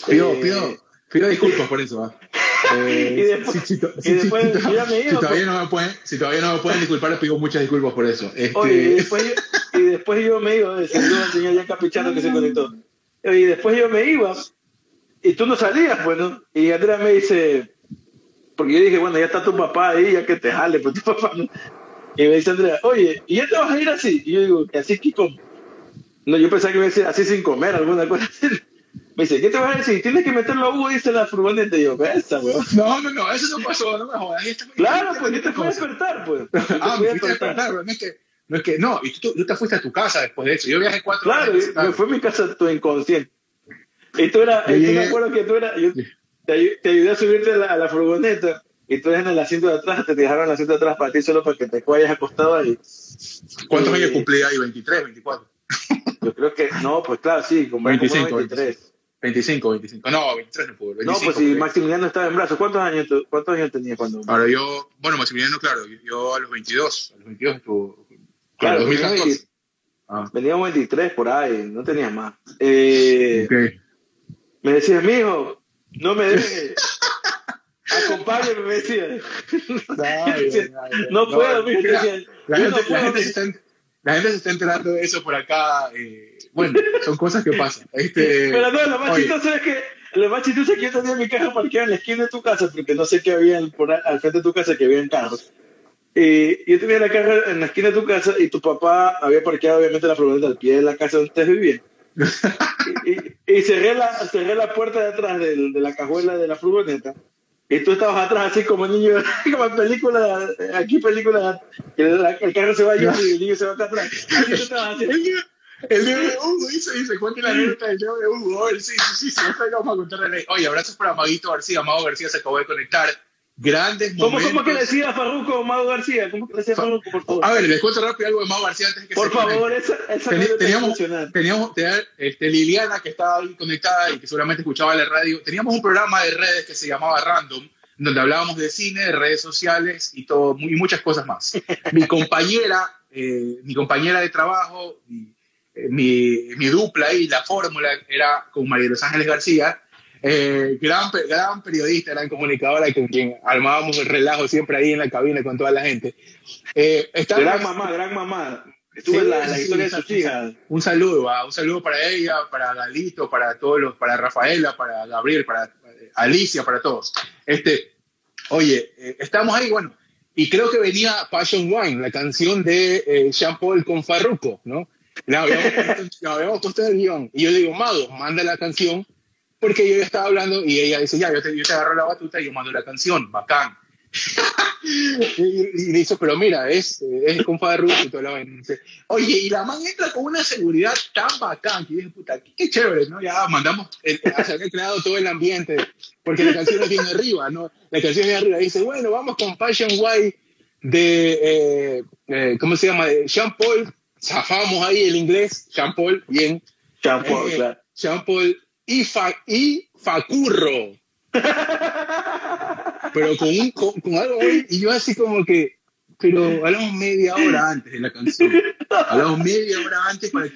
Pido, eh, pido, pido disculpas por eso, ¿va? Eh, y después, si, y después si, ya me iba, si, todavía no me pueden, si todavía no me pueden disculpar, les pido muchas disculpas por eso. Este... Oye, y, después yo, y después yo me iba, saludo al señor ya capichano que se conectó. Y después yo me iba, y tú no salías, bueno, pues, y Andrea me dice, porque yo dije, bueno, ya está tu papá ahí, ya que te jale, pues tu papá no. Y me dice Andrea, oye, ¿y ya te vas a ir así? Y yo digo, así que como. No, yo pensaba que me decía así sin comer, alguna cosa así. Me dice, ¿qué te vas a decir? Tienes que meterlo a Hugo, dice la furgoneta. Y yo, esa, weón. No, no, no, eso no pasó, no me jodas. Claro, pues yo te fui a despertar, pues. ah, me fuiste a despertar, no es que, no es que, no, y tú, tú te fuiste a tu casa después de eso. Yo viajé cuatro. Claro, me fue a mi casa tu inconsciente. Y tú era, yo me acuerdo que tú eras, yo te, te, ayudé a subirte a la, a la, furgoneta y tú eres en el asiento de atrás, te dejaron el asiento de atrás para ti solo para que te vayas acostado ahí. ¿Cuántos años cumplí ahí? ¿23, 24? Yo creo que, no, pues claro, sí, como 25, 23. 25, 25. No, 23 no pudo. no, pues si Maximiliano estaba en brazos, ¿cuántos años, cuántos años tenía cuando? Ahora yo, bueno, Maximiliano, claro, yo, a los 22, a los 22 estuvo. Claro, 2014. Ah. Venía 23 por ahí, no tenía más. Eh, okay. Me decía, mijo, no me dejes. Acompáñame, me decía. no, puedo, mijo. La, gente, se está, enterando de eso por acá. Eh, bueno, son cosas que pasan. Este, Pero no, lo más chistoso es que lo más chistoso es que yo tenía mi caja parqueada en la esquina de tu casa, porque no sé qué había por al frente de tu casa que había en carros. Y yo tenía la caja en la esquina de tu casa y tu papá había parqueado obviamente la furgoneta al pie de la casa donde ustedes vivían y, y, cerré, la, cerré la puerta de atrás de, de la cajuela de la furgoneta. Y tú estabas atrás así como niño, como en película, aquí película, que el carro se va y el niño se va atrás. Así tú estabas así. El dedo de Hugo dice, dice, cuente la nota del dedo de Hugo. Sí, sí, sí, sí, vamos a contarle. Oye, abrazos para Maguito García. Amado García se acabó de conectar grandes ¿Cómo, momentos. ¿Cómo que le decía Farruco Mago García? ¿Cómo que le decía Farruco, por favor? A ver, les cuento rápido algo de Mago García antes de que Por se favor, esa, esa teníamos, teníamos este, Liliana, que estaba ahí conectada y que seguramente escuchaba la radio. Teníamos un programa de redes que se llamaba Random, donde hablábamos de cine, de redes sociales y, todo, y muchas cosas más. mi compañera, eh, mi compañera de trabajo, mi, eh, mi, mi dupla ahí, la fórmula, era con María Los Ángeles García, eh, gran, gran periodista, gran comunicadora con quien armábamos el relajo siempre ahí en la cabina con toda la gente. Eh, gran mamá, gran mamá. Estuve en la, historia de sus hijas. Un saludo, un saludo para ella, para Galito, para todos los, para Rafaela, para Gabriel, para eh, Alicia, para todos. Este, oye, eh, estamos ahí, bueno, y creo que venía Passion Wine, la canción de eh, Jean Paul con Farruko, ¿no? La habíamos, la habíamos puesto en el guion. Y yo digo, Mago, manda la canción porque yo estaba hablando y ella dice, ya, yo te, yo te agarro la batuta y yo mando la canción, bacán. y, y, dice, pero mira, es, es con Ruth y toda la vaina. Dice, Oye, y la man entra con una seguridad tan bacán que dije, puta, qué, chévere, ¿no? Ya mandamos, el, se había creado todo el ambiente, porque la canción viene arriba, ¿no? La canción viene arriba. Dice, bueno, vamos con Passion White de, eh, eh, ¿cómo se llama? De Jean Paul. Zafamos ahí el inglés, Jean Paul, bien. Jean Paul, eh, claro. Jean Paul y, fa, y facurro. pero con, un, con, con, algo y yo así como que, pero hablamos media hora antes de la canción. Hablamos media hora antes para que...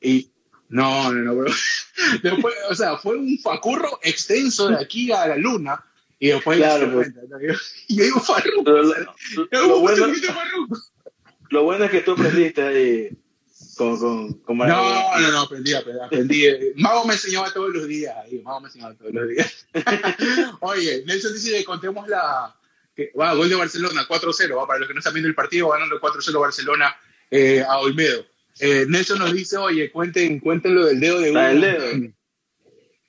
Y no, no, no, bro. Después, o sea, fue un facurro extenso de aquí a la luna. Y después claro, pues. y yo digo Farruko. Lo, lo, lo, bueno, lo bueno es que tú aprendiste ahí Con, con, no, no, no, aprendí, aprendí. Mago me enseñaba todos los días ahí, Mago me enseñaba todos los días. Oye, Nelson dice que contemos la... Que, va, gol de Barcelona, 4-0, va, para los que no están viendo el partido, ganando 4-0 Barcelona eh, a Olmedo. Eh, Nelson nos dice, oye, cuenten, cuenten lo del dedo de uno. Dedo.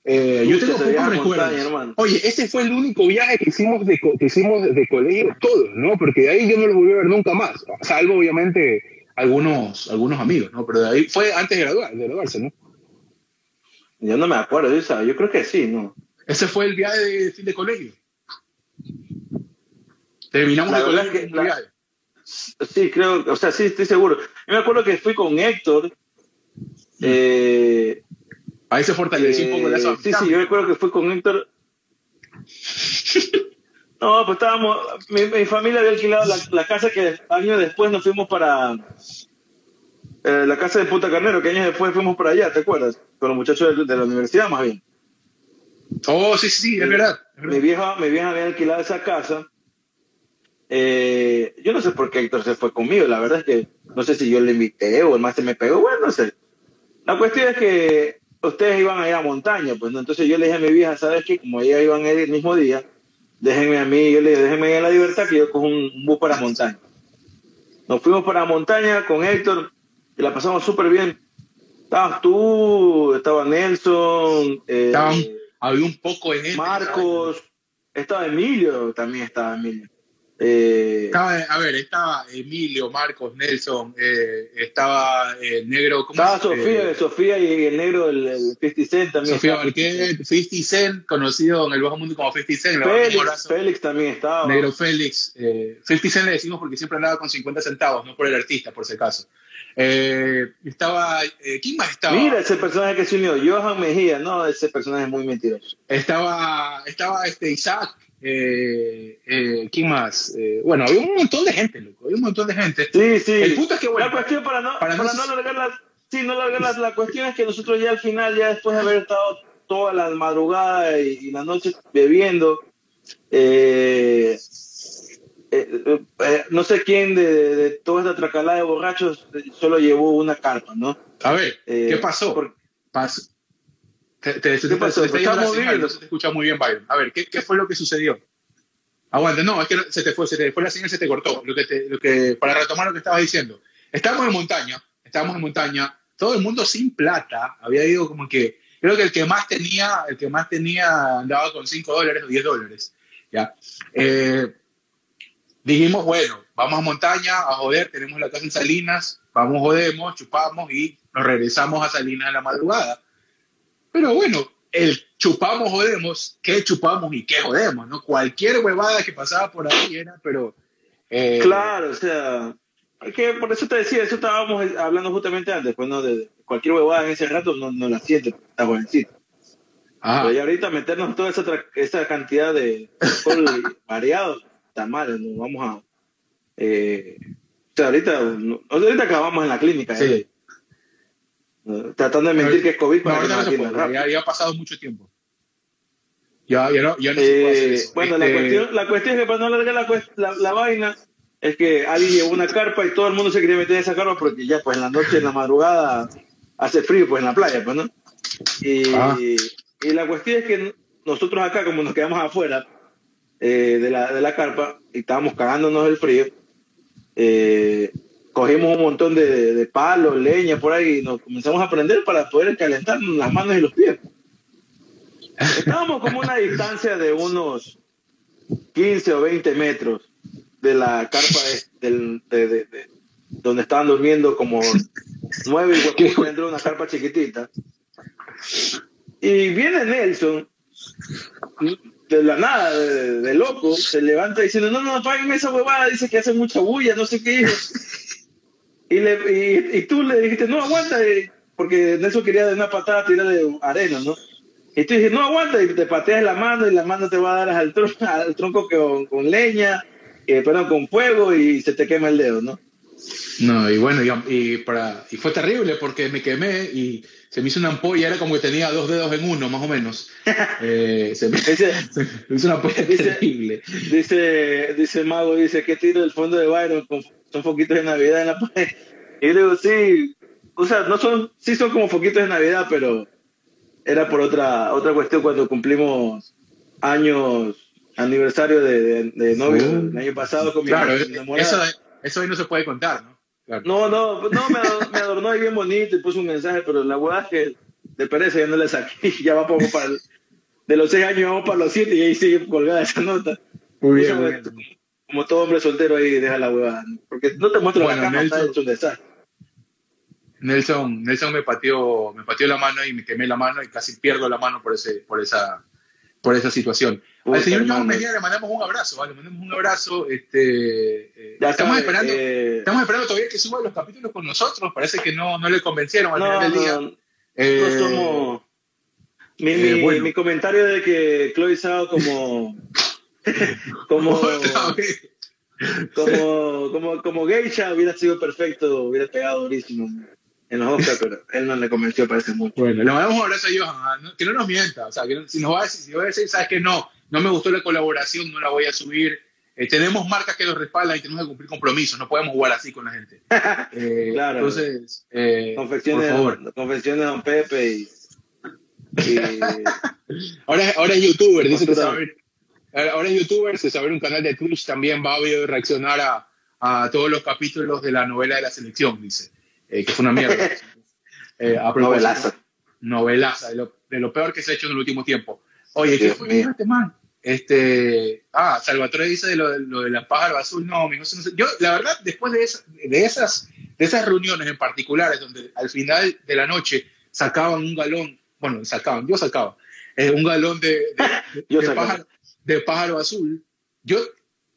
Eh, yo tengo pocos recuerdos. Oye, ese fue el único viaje que hicimos de, que hicimos de colegio todos, ¿no? Porque de ahí yo no lo volví a ver nunca más, salvo obviamente algunos, algunos amigos, ¿no? Pero de ahí fue antes de, graduar, de graduarse, ¿no? Yo no me acuerdo de esa, yo creo que sí, ¿no? Ese fue el viaje de fin de colegio. Terminamos el colegio que, viaje. Sí, creo, o sea, sí, estoy seguro. Yo me acuerdo que fui con Héctor. Eh, Ahí se fortaleció un poco la Sí, sí, yo recuerdo que fui con Héctor. No, pues estábamos. Mi, familia había alquilado la, casa que años después nos fuimos para. Eh, la casa de Puta Carnero, que años después fuimos para allá, ¿te acuerdas? Con los muchachos de, la universidad, más bien. Oh, sí, sí, es verdad. Mi, vieja, mi vieja había alquilado esa casa. Eh, yo no sé por qué Héctor se fue conmigo, la verdad es que no sé si yo le invité o el más se me pegó, bueno, no sé. La cuestión es que ustedes iban a ir a montaña, pues ¿no? entonces yo le dije a mi vieja, ¿sabes qué? Como ellas iban a ir el mismo día, déjenme a mí, yo le dije, déjenme ir a la libertad que yo cojo un, bus para montaña. Nos fuimos para montaña con Héctor y la pasamos súper bien. Estabas tú, estaba Nelson, eh, había un poco de Marcos, estaba Emilio, también estaba Emilio. Eh, estaba, a ver, estaba Emilio, Marcos, Nelson, eh, estaba el negro. ¿cómo estaba Sofía, Sofía y el negro del 50 Cent también. Sofía Barquet, 50 Cent, conocido en el bajo mundo como 50 Cent. Félix, Félix también estaba. Negro Félix. Eh, 50 Cent le decimos porque siempre andaba con 50 centavos, no por el artista, por si acaso. Eh, estaba. ¿Quién más estaba? Mira ese personaje que se unió, Johan Mejía, no, ese personaje es muy mentiroso. Estaba, estaba este Isaac. Eh, eh, ¿Quién más? Eh, bueno, había un montón de gente, loco. Había un montón de gente. Sí, sí. El punto es que, bueno. La cuestión, para no, para, no, alargar la. Sí, no alargar la, cuestión es que nosotros ya al final, ya después de haber estado toda la madrugada y, la noche bebiendo, eh, no sé quién de, toda esta tracalada de borrachos solo llevó una carpa, ¿no? A ver, ¿qué pasó? Por, pasó te, te. Te, no se te escucha muy bien, Byron. A ver, ¿qué, ¿qué, fue lo que sucedió? Aguanta, no, es que se te fue, se te fue la señal, se te cortó. Lo que lo que, para retomar lo que estabas diciendo. Estábamos en montaña, estábamos en montaña, todo el mundo sin plata, había ido como que, creo que el que más tenía, el que más tenía andaba con 5 dólares o 10 dólares. ¿ya? Eh, dijimos, bueno, vamos a montaña a joder, tenemos la casa en Salinas, vamos, jodemos, chupamos y nos regresamos a Salinas en la madrugada. Pero bueno, el chupamos, jodemos, ¿qué chupamos y qué jodemos? ¿no? Cualquier huevada que pasaba por ahí era, pero... Eh, claro, o sea, que por eso te decía, eso estábamos hablando justamente antes, pues no, de cualquier huevada en ese rato no, no la siente, está jovencito. Pero ya ahorita meternos toda esa, esa cantidad de alcohol variado, está mal, nos vamos a... Eh, o sea, ahorita, ahorita acabamos en la clínica. Sí. ¿eh? Tratando de mentir que es COVID. No, ahorita no se puede, ya, ya, ha pasado mucho tiempo. Ya, ya no, ya no se puede hacer eh, eso. Bueno, la, este, cuestión, la cuestión es que para no alargar la, la, la, vaina, es que alguien llevó una carpa y todo el mundo se quería meter en esa carpa porque ya, pues en la noche, en la madrugada, hace frío, pues en la playa, pues, ¿no? Y, ah. y la cuestión es que nosotros acá, como nos quedamos afuera eh, de, la, de la carpa y estábamos cagándonos del frío, eh, cogimos un montón de, de, palos, leña por ahí y nos comenzamos a prender para poder calentarnos las manos y los pies. Estábamos como a una distancia de unos 15 o 20 metros de la carpa de, de, donde estaban durmiendo como nueve huevos dentro de una carpa chiquitita. Y viene Nelson, de la nada, de, loco, se levanta diciendo, no, no, apáguenme esa huevada, dice que hace mucha bulla, no sé qué. Y, le, y, tú le dijiste, no aguanta, eh", porque Nelson quería de una patada tirar de arena, ¿no? Y tú dijiste, no aguanta, y te pateas la mano y la mano te va a dar al tronco, al tronco con, con leña, eh, perdón, con fuego y se te quema el dedo, ¿no? No, y bueno, y, para, y fue terrible porque me quemé y se me hizo una ampolla, era como que tenía dos dedos en uno, más o menos. Eh, se, me, hizo una ampolla terrible. Dice, dice Mago, dice, ¿qué tiro del fondo de Byron con son poquitos de Navidad en la pared? Y le digo, sí, o sea, no son, sí son como foquitos de Navidad, pero era por otra, otra cuestión cuando cumplimos años, aniversario de, de, novio uh. el año pasado con mi claro, Eso, eso hoy no se puede contar, ¿no? No, no, no, me adornó, me adornó ahí bien bonito y puso un mensaje, pero la verdad es que de pereza ya no le saqué, ya va poco para de los seis años vamos para los siete y ahí sigue colgada esa nota. Muy bien, Como todo hombre soltero ahí deja la huevada, porque no te muestro la cama, Nelson, está hecho un desastre. Nelson, Nelson me pateó, me pateó la mano y me quemé la mano y casi pierdo la mano por ese, por esa, por esa situación. Al señor John Medina le mandamos un abrazo, ¿vale? le mandamos un abrazo. Este, eh, estamos, esperando, eh, estamos esperando todavía que suba los capítulos con nosotros. Parece que no, no le convencieron al final del día. No, eh, somos... Mi, mi, mi, comentario de que Chloe Sao como como como, como, como geisha hubiera sido perfecto, hubiera pegado durísimo en los Oscars, pero él no le convenció, parece mucho. Bueno, le mandamos un abrazo a Johan, que no nos mienta, o sea, que si nos va a decir, si va a decir, sabes que no, no me gustó la colaboración, no la voy a subir. Eh, tenemos marcas que los respaldan y tenemos que cumplir compromisos, no podemos jugar así con la gente. Eh, claro. Entonces, eh, confecciones, por favor. confecciones de Don Pepe y... ahora, ahora es youtuber, dice que sabe, ahora es youtuber, se sabe un canal de Twitch, también va a reaccionar a, a todos los capítulos de la novela de la selección, dice. Eh, que fue una mierda. novelaza. Novelaza, de lo, de lo, peor que se ha hecho en el último tiempo. Oye, ¿qué fue este man? Este, ah, Salvatore dice de lo, de, lo de la pájaro azul. No, mi no sé. Yo, la verdad, después de, de, esas, de esas reuniones en particulares, donde al final de la noche sacaban un galón, bueno, sacaban, yo sacaba, eh, un galón de, de, pájaro, de, pájaro, azul, yo,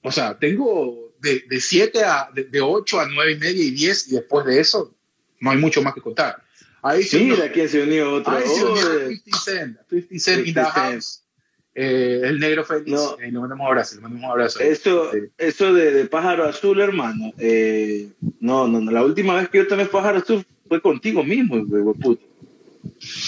o sea, tengo de, de 7 a, de, 8 a 9 y media y 10, y después de eso, no hay mucho más que contar. Ahí sí, Mira quién se unió otro. Ahí se unió 50 Cent, 50 Cent in the house. Eh, el negro feliz. No. Eh, le mandamos un abrazo, le mandamos un abrazo. Esto, sí. esto de, de, pájaro azul, hermano. Eh, no, no, no, la última vez que yo tomé pájaro azul fue contigo mismo, güey, puto.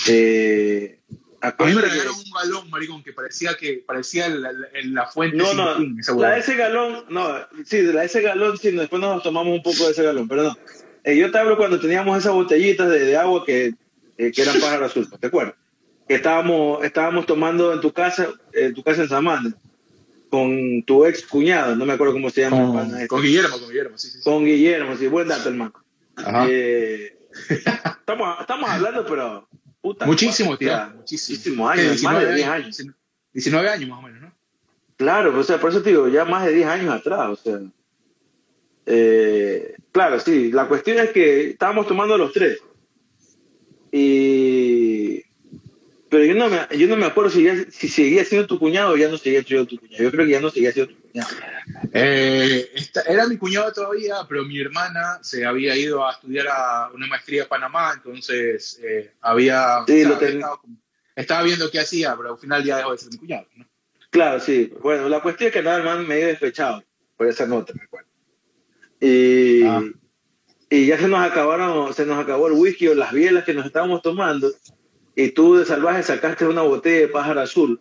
Eh, a mí me regalaron un galón, maricón, que parecía que parecía la, la, la fuente. No, no, la de ese galón, no, sí, la de ese galón, sí, después nos tomamos un poco de ese galón, pero no. Eh, yo te hablo cuando teníamos esas botellitas de, de agua que, que eran pájaro azul, ¿te acuerdas? Estábamos, estábamos tomando en tu casa, en tu casa en Samán, con tu ex cuñado, no me acuerdo cómo se llama. Con, este. con Guillermo, con Guillermo, sí, sí, Con Guillermo, sí, buen dato, hermano. Eh, estamos, estamos hablando, pero... Puta, muchísimo, tío, muchísimo. años, más de 10 años. 19 años más o menos, ¿no? Claro, o sea, por eso te digo, ya más de 10 años atrás, o sea. Eh, claro, sí, la cuestión es que estábamos tomando los tres. Y. Pero yo no me, yo no me acuerdo si, si seguía siendo tu cuñado o ya no seguía siendo tu cuñado. Yo creo que ya no seguía siendo tu cuñado. Eh, esta, era mi cuñado todavía, pero mi hermana se había ido a estudiar a una maestría a Panamá, entonces eh, había. Sí, lo ten... estaba, estaba, viendo qué hacía, pero al final ya dejó de ser mi cuñado. ¿no? Claro, sí. Bueno, la cuestión es que nada más me he despechado por esa nota, me acuerdo. Y, ah. y ya se nos acabaron, se nos acabó el whisky o las bielas que nos estábamos tomando. Y tú de salvaje sacaste una botella de pájaro azul.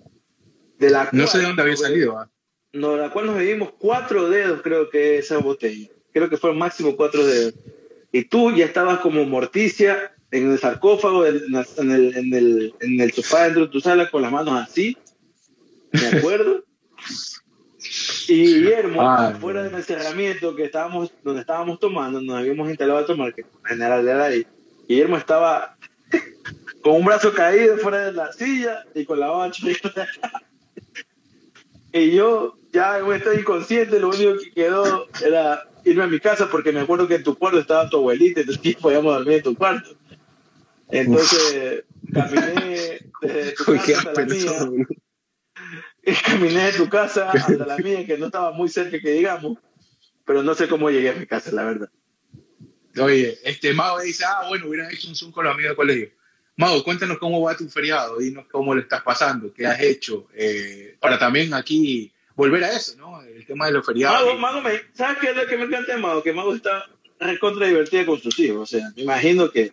De la no cual, sé de dónde había salido. ¿eh? No, de la cual nos bebimos cuatro dedos, creo que esa botella. Creo que fue máximo cuatro dedos. Y tú ya estabas como morticia en el sarcófago, en el, en el, en el sofá dentro de tu sala con las manos así. ¿Me acuerdo? Y Guillermo, ah, fuera del encerramiento que estábamos, donde estábamos tomando, nos habíamos instalado a tomar, que en general era ahí. Guillermo estaba con un brazo caído fuera de la silla y con la baba Y yo ya estoy inconsciente, lo único que quedó era irme a mi casa porque me acuerdo que en tu cuarto estaba tu abuelita, entonces podíamos dormir en tu cuarto. Entonces caminé desde tu casa hasta la mía caminé de tu casa hasta la mía, que no estaba muy cerca, que digamos, pero no sé cómo llegué a mi casa, la verdad. Oye, este Mago dice, ah, bueno, hubieran hecho un Zoom con los amigos del colegio. Mago, cuéntanos cómo va tu feriado, dinos cómo lo estás pasando, qué has hecho, eh, para también aquí volver a eso, ¿no? El tema de los feriados. Mago, Mago me, ¿sabes qué es lo que me encanta de Mago? Que Mago está recontra divertida con sus hijos, o sea, me imagino que,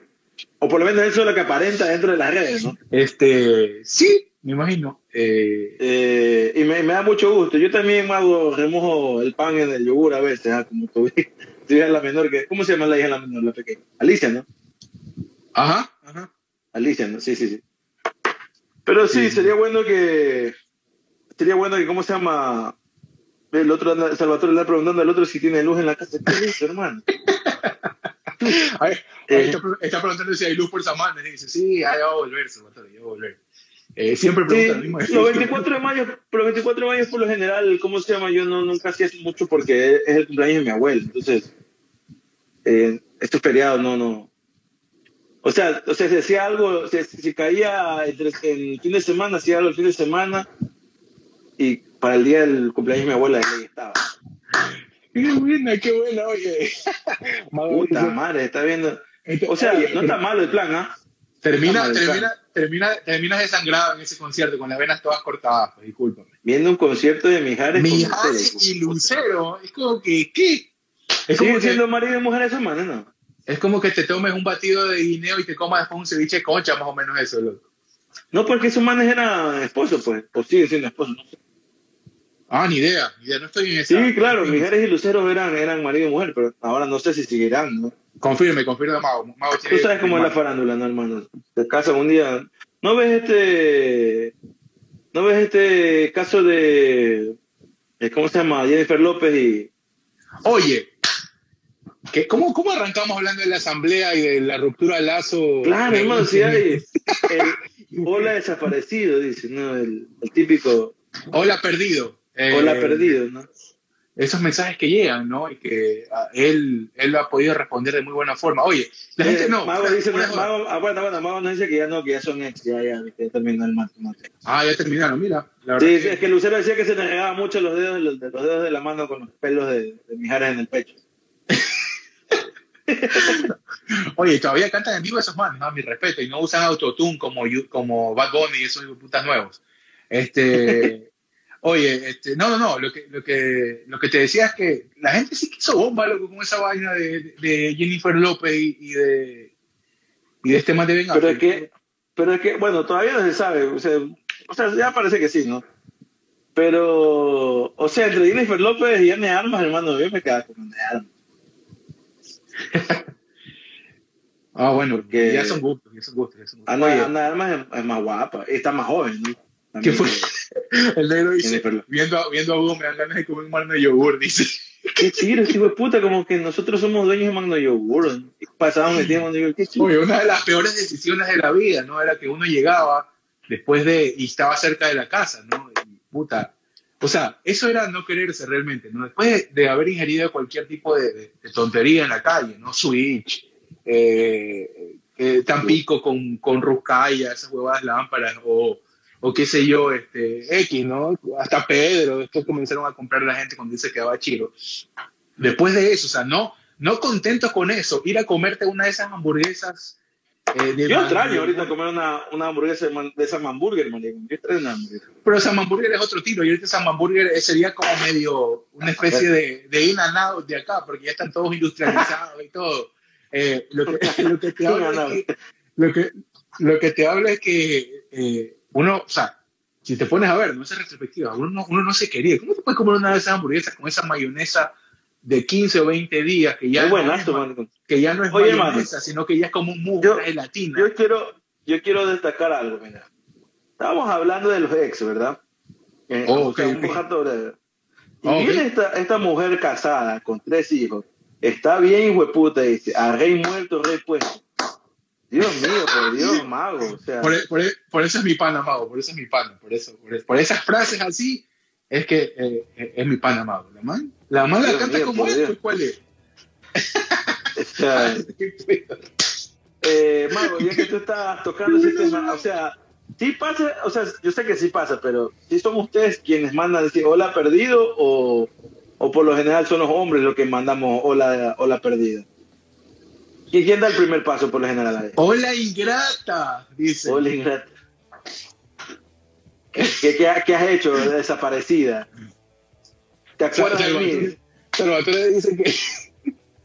o por lo menos eso es lo que aparenta dentro de las redes, ¿no? Este, sí, me imagino. Eh, eh, y me, me, da mucho gusto. Yo también hago, remojo el pan en el yogur a veces, ¿ah? como tú, tu hija la menor, que, ¿cómo se llama la hija la menor, la pequeña? Alicia, ¿no? Ajá. Alicia, ¿no? Sí, sí, sí. Pero sí, sería bueno que. Sería bueno que, ¿cómo se llama? El otro, Salvatore le está preguntando al otro si tiene luz en la casa. ¿Qué es hermano? Eh, está, preguntando si hay luz por Samana. Y dice, sí, ya va a volver, Salvatore, ya va a volver. Eh, siempre pregunta sí, lo mismo. Los 24 de mayo, los 24 de mayo por lo general, ¿cómo se llama? Yo no, nunca hacía mucho porque es el cumpleaños de mi abuelo. Entonces, eh, estos feriados no, no. O sea, o sea, si hacía algo, si, caía el, el fin de semana, hacía algo el fin de semana y para el día del cumpleaños de mi abuela ahí estaba. Qué buena, qué buena, oye. Puta madre, está viendo. O sea, no está malo el plan, ¿ah? Termina, termina, termina, terminas desangrado en ese concierto con las venas todas cortadas, pues, discúlpame. Viendo un concierto de Mijares. Mijares y Lucero, es como que, ¿qué? Es como siendo marido y mujer esa manera, ¿no? Es como que te tomes un batido de guineo y te comas después un ceviche de concha, más o menos eso, loco. No, porque esos manes eran esposos, pues, o siguen siendo esposos, no sé. Ah, ni idea, ni idea, no estoy en esa. Sí, claro, Mijares y Lucero eran, eran marido y mujer, pero ahora no sé si seguirán, ¿no? Confirme, confirme, Mago. Mago Tú sabes cómo es la farándula, ¿no, hermano? Te casan un día. ¿No ves este. ¿No ves este caso de. ¿Cómo se llama? Jennifer López y. Oye, ¿qué, cómo, ¿cómo arrancamos hablando de la asamblea y de la ruptura del lazo? Claro, hermano, si hay. El, hola desaparecido, dice, ¿no? El, el típico. Hola perdido. Hola eh, perdido, ¿no? esos mensajes que llegan, ¿no? Y que ah, él, él lo ha podido responder de muy buena forma. Oye, la gente no. Mago dice, Mago, ah, bueno, bueno, Mago nos dice que ya no, que ya son ex, ya, ya, ya terminó el matrimonio. Ah, ya terminaron, mira. sí, es que Lucero decía que se le regaba mucho los dedos, los, los, dedos de la mano con los pelos de, de Mijares en el pecho. Oye, todavía cantan en vivo esos manos, ¿no? Mi respeto, y no usan autotune como, como Bad Bunny y esos putas nuevos. Este. Oye, este, no, no, no, lo que, lo, que, lo que te decía es que la gente sí quiso bomba loco, con esa vaina de, de Jennifer López y, de, y de este man de Ben Pero es que, pero es que, bueno, todavía no se sabe, o sea, o sea, ya parece que sí, ¿no? Pero, o sea, entre Jennifer López y Anne Armas, hermano, yo me quedaba con Anne Armas. ah, bueno, porque ya son gustos, ya son gustos. Ya son gustos. Anne, Armas es, más guapa, está más joven, ¿no? ¿Qué fue? El negro dice, viendo, viendo a Hugo me dan ganas de comer un magno de yogur, dice. Qué chido, hijo de puta, como que nosotros somos dueños de magno yogur. Pasábamos metiendo yogur, qué chido. Oye, una de las peores decisiones de la vida, ¿no? Era que uno llegaba después de, y estaba cerca de la casa, ¿no? Y, puta, o sea, eso era no quererse realmente, ¿no? Después de, haber ingerido cualquier tipo de, tontería en la calle, ¿no? Switch, eh, eh, Tampico con, con Ruscaya, esas huevadas lámparas, o o qué sé yo, este, X, ¿no? Hasta Pedro, después comenzaron a comprar la gente cuando dice que quedaba chiro. Después de eso, o sea, no, no contentos con eso, ir a comerte una de esas hamburguesas. Eh, yo extraño ahorita comer una, una hamburguesa de hamburger, man. Yo extraño una hamburguesa. Pero esa hamburger es otro tiro, y ahorita esa hamburger sería como medio una especie de, de in and out de acá, porque ya están todos industrializados y todo. Eh, lo, que, lo, que, te habla es que, lo, que, lo que te habla es que eh, uno, o sea, si te pones a ver, no esa retrospectiva, uno no, uno no se quería. ¿Cómo te puedes comer una de esas hamburguesas con esa mayonesa de 15 o 20 días que ya, no, es, que ya no es mayonesa, sino que ya es como un musgo de gelatina? Yo quiero, yo quiero destacar algo, mira. Estábamos hablando de los ex, ¿verdad? Eh, oh, okay, y viene esta, esta mujer casada con tres hijos, está bien, hijo de puta, dice, a rey muerto, rey puesto. Dios mío, por Dios, mago. O sea. por, por, por, eso es mi pana, mago, por eso es mi pana, por eso, por, esas frases así, es que eh, eh, es mi pana, mago. La man, la, man la canta como es, ¿cuál es? eh, mago, ya que tú estás tocando ese tema, o sea, sí pasa, o sea, yo sé que sí pasa, pero si son ustedes quienes mandan decir hola perdido o, o por lo general son los hombres los que mandamos hola, hola perdido. ¿Y quién da el primer paso por lo general? Hola ingrata, dice. Hola ingrata. ¿Qué, qué, has hecho desaparecida? ¿Te acuerdas de mí? Salvatore dice que.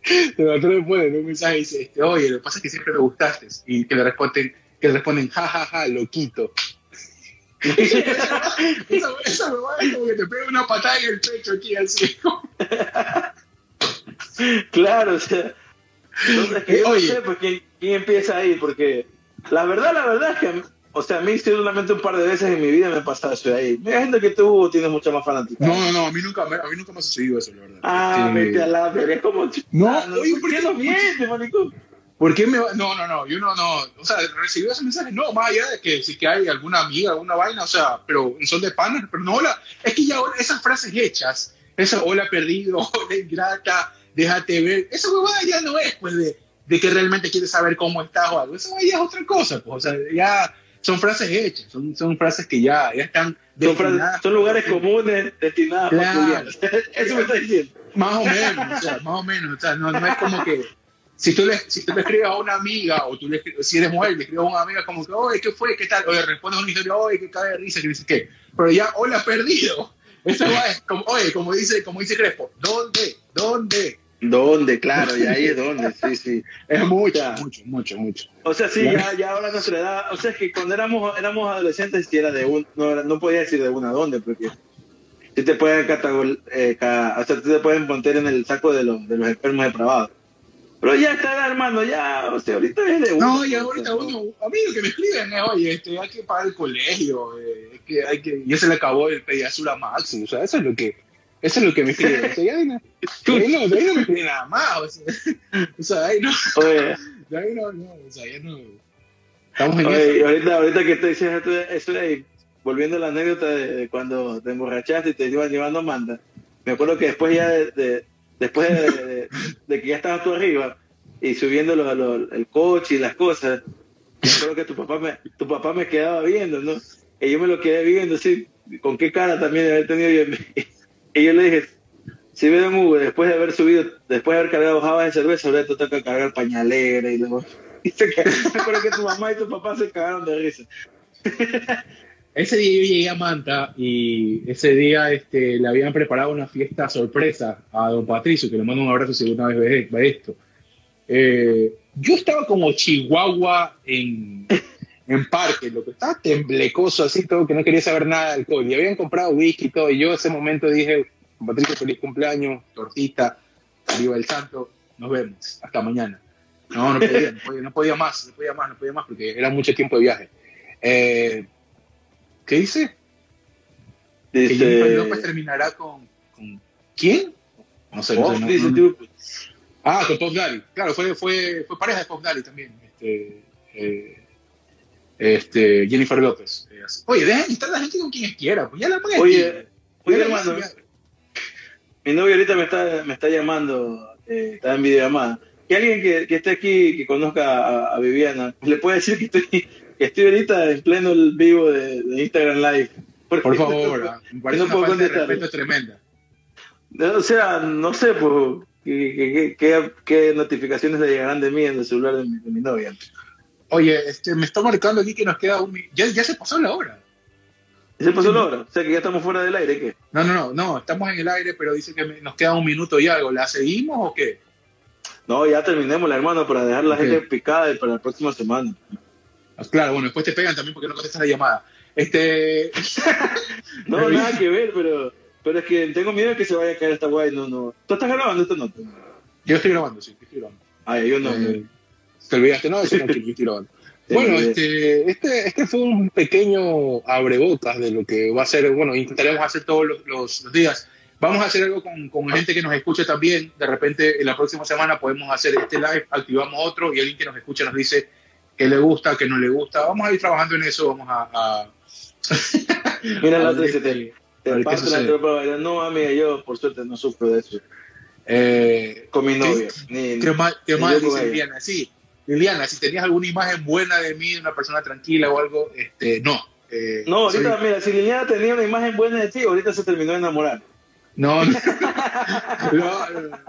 Salvatore pone un mensaje y dice: este, Oye, lo que pasa es que siempre me gustaste. Y que le responden, que le responden ja, ja, ja, loquito. esa, esa me va como que te pega una patada en el pecho aquí así. claro, o sea Entonces, que yo no sé pues, ¿quién, quién empieza ahí, porque la verdad, la verdad es que o sea, a mí solamente un par de veces en mi vida me ha pasado eso de ahí. Hay gente que tú tienes mucha más fanática. No, no, no, a mí nunca, a mí nunca me ha sucedido eso, la verdad. Ah, vete a la pero es como... No, ah, no oye, ¿por qué no maricón? ¿Por qué me va? No, no, no, yo no, no, o sea, recibí esos mensajes, no, más allá de que si que hay alguna amiga, alguna vaina, o sea, pero son de panas, pero no, hola, es que ya ahora esas frases hechas, esa hola perdido, hola ingrata, déjate ver, esa huevada ya no es, pues, de, de que realmente quieres saber cómo estás o algo, eso ya es otra cosa, pues, o sea, ya son frases hechas, son, son frases que ya, ya están son, son lugares comunes destinados claro. Eso me está diciendo. Más o menos, o sea, más o menos, o sea, no, no es como que si tú, le, si tú le escribes a una amiga, o tú le si eres mujer, le escribes a una amiga como que, oye, ¿qué fue? ¿Qué tal? O le respondes una historia, oye, qué cae de risa, que dice qué. Pero ya, hola, perdido. Eso es como, oye, como dice, como dice Crespo, ¿dónde? ¿Dónde? ¿Dónde? Claro, y ahí es donde, sí, sí. Es mucho, mucho, mucho, mucho. O sea, sí, ya, ya ahora nuestra edad, o sea, es que cuando éramos, éramos adolescentes, si era de un, no, no podía decir de una dónde, porque si te pueden categor, eh, o sea, te pueden poner en el saco de los, de los enfermos depravados. Pero ya está, hermano, ya, o sea, ahorita es de uno. No, y ahorita uno, a mí lo que me escriben es, oye, este, hay que pagar el colegio, eh, que hay que, ya se le acabó el pediasura máximo, o sea, eso es lo que, eso es lo que me escriben. O sea, ahí no, no, ahí no me escriben nada más, o sea, o sea ahí no, Oye, de ahí no, no, o sea, ya no, estamos en oye, y eso. ahorita, ahorita que te dices esto, eso de ahí, volviendo a la anécdota de, de cuando te emborrachaste y te iban llevando manda, me acuerdo que después ya de, de después de, de, de, que ya estabas tú arriba y subiendo los, los, el coche y las cosas, me acuerdo que tu papá me, tu papá me quedaba viendo, ¿no? Y yo me lo quedé viendo, así, con qué cara también de haber tenido yo. Y yo le dije, si Hugo, después de haber subido, después de haber cargado jabas de cerveza, ahora te toca cargar pañalera y luego... Dice que, me acuerdo que tu mamá y tu papá se cagaron de risa. Ese día yo llegué a Manta y ese día este, le habían preparado una fiesta sorpresa a don Patricio, que le mando un abrazo si alguna vez ve, ve esto. Eh, yo estaba como chihuahua en, en parque, lo que estaba temblecoso, así todo, que no quería saber nada de alcohol. Y habían comprado whisky y todo. Y yo ese momento dije, Patricio, feliz cumpleaños, tortita, arriba del santo, nos vemos, hasta mañana. No, no podía, no podía, no podía más, no podía más, no podía más, porque era mucho tiempo de viaje. Eh, ¿Qué dice? Que Jennifer López terminará con, con ¿quién? No sé, no sé, no- Dice, no- tú, Ah, con Pop Daddy. Claro, fue, fue, fue pareja de Pop Daddy también. Este, eh, este, Jennifer López. Eh. Oye, dejen estar la gente con quien quiera. Pues ya la pagué. Oye, oye, hermano, mi novia ahorita me está, me está llamando, eh, está en videollamada. Que alguien que, que esté aquí, que conozca a, a Viviana, le puede decir que estoy, que estoy ahorita en pleno el vivo de, de Instagram Live. Porque- Por favor, ah, me parece no una puedo falta de contestar. respeto tremenda. O sea, no sé, pues, qué, qué- qué- qué notificaciones le llegarán de mí en el celular de mi, de mi novia. Oye, este, me está marcando aquí que nos queda un... Ya, ya se pasó la hora. ¿Y ¿Se pasó la hora? O sea, que ya estamos fuera del aire, ¿qué? No, no, no, no, estamos en el aire, pero dice que nos queda un minuto y algo. ¿La seguimos o qué? No, ya terminemos, hermano, para dejar la gente picada y para la próxima semana. Ah, Claro, bueno, después te pegan también porque no contestas la llamada. Este, No, nada que ver, pero, pero es que tengo miedo de que se vaya a caer esta guay. No, no. ¿Tú estás grabando esta nota? yo estoy grabando, sí, estoy grabando. Ay, yo no. Eh, te olvidaste, no, que estoy grabando. Sí, Bueno, este, este, este fue un pequeño abrebocas de lo que va a ser, bueno, intentaremos hacer todos los, los- los días. Vamos a hacer algo con, con gente que nos escuche también. De repente, en la próxima semana podemos hacer este live, activamos otro y alguien que nos escucha nos dice que le gusta, que no le gusta. Vamos a ir trabajando en eso, vamos a... a- Mira la otra dice, qué- te, te parto la tropa. No, amiga, yo por suerte no sufro de eso. eh, Con mi ¿Qué? novia. Ni, ¿Qué más, qué ni más yo con dice ella. Liliana? Liliana, si tenías alguna imagen buena de mí, de una persona tranquila o algo, este, no. Eh, No, ahorita, soy- mira, si Liliana tenía una imagen buena de ti, ahorita se terminó de enamorar. No, no, no.